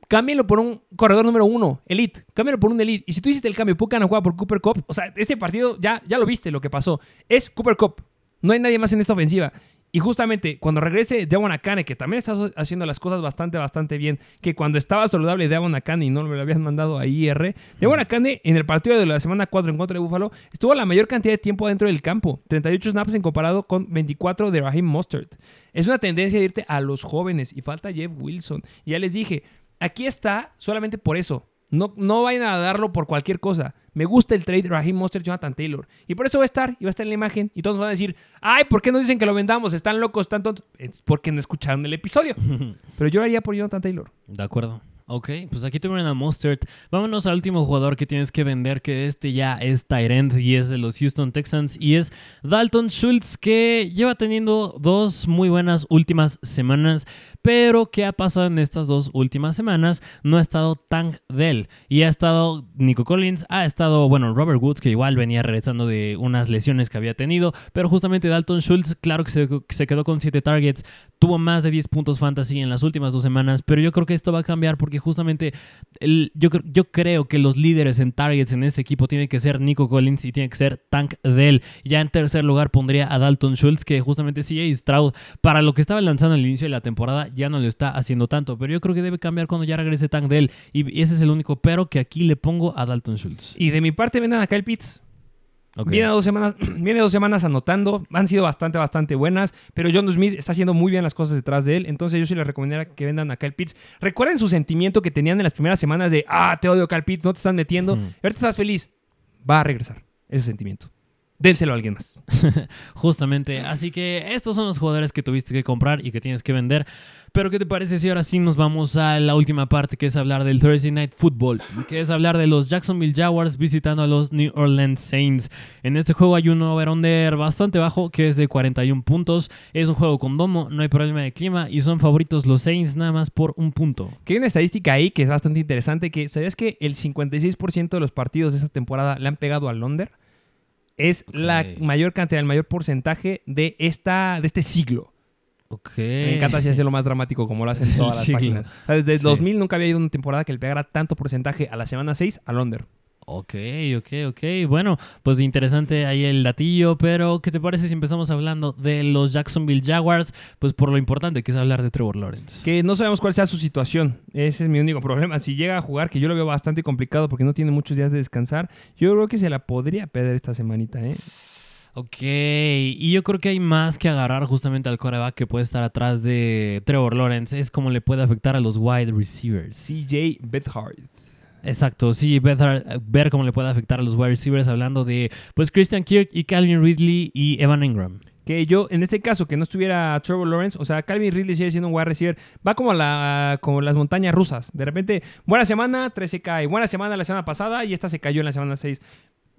cámbialo por un corredor número uno, elite. Cámbialo por un elite. Y si tú hiciste el cambio Pucanacua por Cooper Cup, o sea, este partido ya, ya lo viste lo que pasó. Es Cooper Cup. No hay nadie más en esta ofensiva. Y justamente cuando regrese Devon Akane, que también está haciendo las cosas bastante, bastante bien, que cuando estaba saludable Devon Akane y no me lo habían mandado a IR, Devon Akane en el partido de la semana 4 en contra de Buffalo estuvo la mayor cantidad de tiempo dentro del campo, 38 snaps en comparado con 24 de Raheem Mostert. Es una tendencia de irte a los jóvenes y falta Jeff Wilson. Y ya les dije, aquí está solamente por eso. No, no vayan a darlo por cualquier cosa. Me gusta el trade Raheem Mostert Jonathan Taylor. Y por eso va a estar, y va a estar en la imagen. Y todos van a decir, ay, ¿por qué nos dicen que lo vendamos? Están locos, están tontos. Es porque no escucharon el episodio. Pero yo haría por Jonathan Taylor. De acuerdo. Ok, pues aquí tuvieron a Mustard. Vámonos al último jugador que tienes que vender, que este ya es Tyrant y es de los Houston Texans y es Dalton Schultz, que lleva teniendo dos muy buenas últimas semanas, pero ¿qué ha pasado en estas dos últimas semanas? No ha estado Tank Dell y ha estado Nico Collins, ha estado, bueno, Robert Woods, que igual venía regresando de unas lesiones que había tenido, pero justamente Dalton Schultz, claro que se, se quedó con 7 targets, tuvo más de 10 puntos fantasy en las últimas dos semanas, pero yo creo que esto va a cambiar porque justamente yo, yo creo que los líderes en targets en este equipo tienen que ser Nico Collins y tiene que ser Tank Dell. Ya en tercer lugar pondría a Dalton Schultz, que justamente CJ Stroud, para lo que estaba lanzando al inicio de la temporada, ya no lo está haciendo tanto, pero yo creo que debe cambiar cuando ya regrese Tank Dell y ese es el único pero que aquí le pongo a Dalton Schultz. Y de mi parte, vendan a Kyle Pitts. Viene dos semanas, viene dos semanas anotando. Han sido bastante, bastante buenas. Pero John Smith está haciendo muy bien las cosas detrás de él. Entonces yo sí les recomendaría que vendan a Kyle Pitts. Recuerden su sentimiento que tenían en las primeras semanas de, ah, te odio Kyle Pitts, no te están metiendo. Y ahorita estás feliz. Va a regresar ese sentimiento. Dénselo a alguien más. Justamente. Así que estos son los jugadores que tuviste que comprar y que tienes que vender. Pero ¿qué te parece si ahora sí nos vamos a la última parte, que es hablar del Thursday Night Football? Que es hablar de los Jacksonville Jaguars visitando a los New Orleans Saints. En este juego hay un over-under bastante bajo, que es de 41 puntos. Es un juego con domo, no hay problema de clima y son favoritos los Saints nada más por un punto. Que hay una estadística ahí que es bastante interesante, que ¿sabías que el 56% de los partidos de esta temporada le han pegado al under? Es la mayor cantidad, el mayor porcentaje de, esta, de este siglo. Me encanta así hacerlo más dramático como lo hacen todas las páginas. O sea, desde el Sí. 2000 nunca había ido una temporada que le pegara tanto porcentaje a la semana 6 al under. Ok, ok, ok. Bueno, pues interesante ahí el datillo, pero ¿qué te parece si empezamos hablando de los Jacksonville Jaguars? Pues por lo importante que es hablar de Trevor Lawrence. Que no sabemos cuál sea su situación. Ese es mi único problema. Si llega a jugar, que yo lo veo bastante complicado porque no tiene muchos días de descansar, yo creo que se la podría perder esta semanita, ¿eh? Ok, y yo creo que hay más que agarrar justamente al coreback que puede estar atrás de Trevor Lawrence. Es como le puede afectar a los wide receivers. CJ Bethard. Exacto, sí, ver, ver cómo le puede afectar a los wide receivers hablando de pues Christian Kirk y Calvin Ridley y Evan Ingram. Que yo, en este caso, que no estuviera Trevor Lawrence, o sea, Calvin Ridley sigue siendo un wide receiver, va como, la, como las montañas rusas. De repente, buena semana, 13 cae. Buena semana la semana pasada y esta se cayó en la semana 6.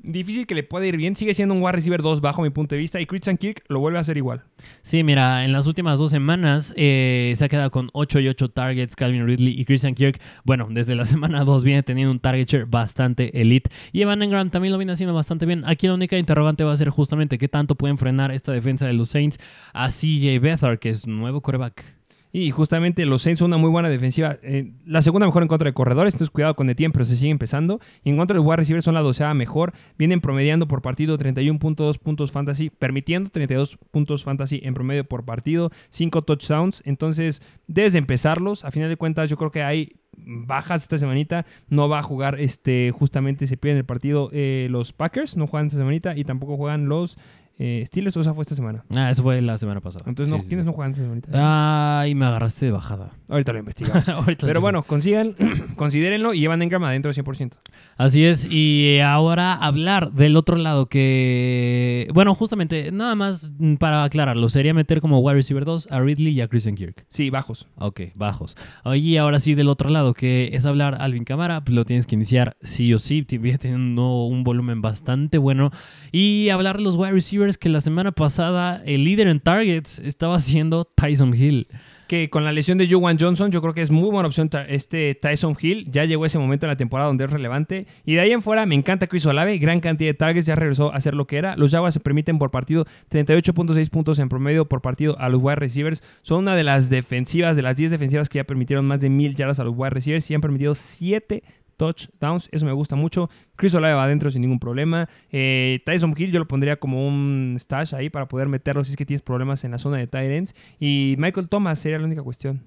Difícil que le pueda ir bien. Sigue siendo un wide receiver 2 bajo mi punto de vista. Y Christian Kirk lo vuelve a hacer igual. Sí, mira, en las últimas dos semanas eh, se ha quedado con 8 y 8 targets Calvin Ridley y Christian Kirk. Bueno, desde la semana 2 viene teniendo un target bastante elite. Y Evan Engram también lo viene haciendo bastante bien. Aquí la única interrogante va a ser justamente qué tanto pueden frenar esta defensa de los Saints a CJ Beathard, que es nuevo coreback. Y justamente los Saints son una muy buena defensiva. Eh, la segunda mejor en contra de corredores, entonces cuidado con Etienne, pero se sigue empezando. Y en contra de los wide receivers son la doceava mejor. Vienen promediando por partido 31.2 puntos fantasy, permitiendo 32 puntos fantasy en promedio por partido, 5 touchdowns. Entonces, desde empezarlos, a final de cuentas, yo creo que hay bajas esta semanita. No va a jugar, este, justamente se pierden el partido eh, los Packers, no juegan esta semanita, y tampoco juegan los eh, Steelers, o sea, fue esta semana. Ah, eso fue la semana pasada. Entonces, no, Sí, sí, ¿quiénes sí. no juegan esta semanita? Ay, me agarraste de bajada. Ahorita lo investigamos. Ahorita Pero lo- bueno, consigan, considérenlo y llevan Engram adentro 100%. Así es, y ahora hablar del otro lado que, bueno, justamente, nada más para aclararlo, sería meter como wide receiver 2 a Ridley y a Christian Kirk. Sí, bajos. Ok, bajos. Y ahora sí, del otro lado, que es hablar Alvin Camara, pues lo tienes que iniciar sí o sí, teniendo un volumen bastante bueno. Y hablar de los wide receivers, que la semana pasada el líder en targets estaba siendo Tyson Hill. Que con la lesión de Juwan Johnson, yo creo que es muy buena opción este Tyson Hill. Ya llegó ese momento en la temporada donde es relevante. Y de ahí en fuera, me encanta Chris Olave. Gran cantidad de targets, ya regresó a ser lo que era. Los Jaguars se permiten por partido 38.6 puntos en promedio por partido a los wide receivers. Son una de las defensivas, de las 10 defensivas que ya permitieron más de mil yardas a los wide receivers y han permitido 7 touchdowns. Eso me gusta mucho. Chris Olave va adentro sin ningún problema. Eh, Tyson Hill yo lo pondría como un stash ahí para poder meterlo si es que tienes problemas en la zona de tight ends. Y Michael Thomas sería la única cuestión.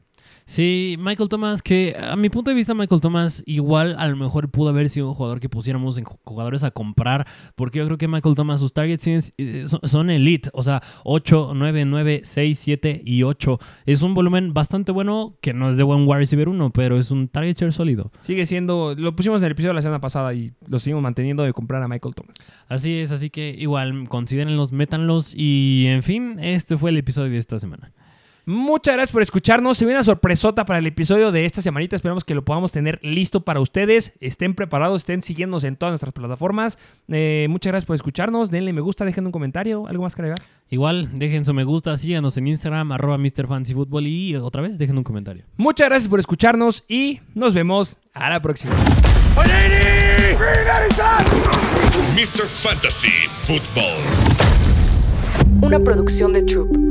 Sí, Michael Thomas, que a mi punto de vista, Michael Thomas igual a lo mejor pudo haber sido un jugador que pusiéramos en jugadores a comprar, porque yo creo que Michael Thomas, sus targets eh, son, son elite, o sea, 8, 9, 9, 6, 7 y 8. Es un volumen bastante bueno, que no es de buen wide receiver 1, pero es un target share sólido. Sigue siendo, lo pusimos en el episodio de la semana pasada y lo seguimos manteniendo de comprar a Michael Thomas. Así es, así que igual considérenlos, métanlos y en fin, este fue el episodio de esta semana. Muchas gracias por escucharnos. Se viene una sorpresota para el episodio de esta semanita. Esperamos que lo podamos tener listo para ustedes. Estén preparados, estén siguiéndonos en todas nuestras plataformas. Eh, muchas gracias por escucharnos. Denle me gusta, dejen un comentario. ¿Algo más que agregar? Igual, dejen su me gusta, síganos en Instagram, arroba MrFancyFootball y otra vez dejen un comentario. Muchas gracias por escucharnos y nos vemos a la próxima. Mr. Fantasy Football. Una producción de Troop.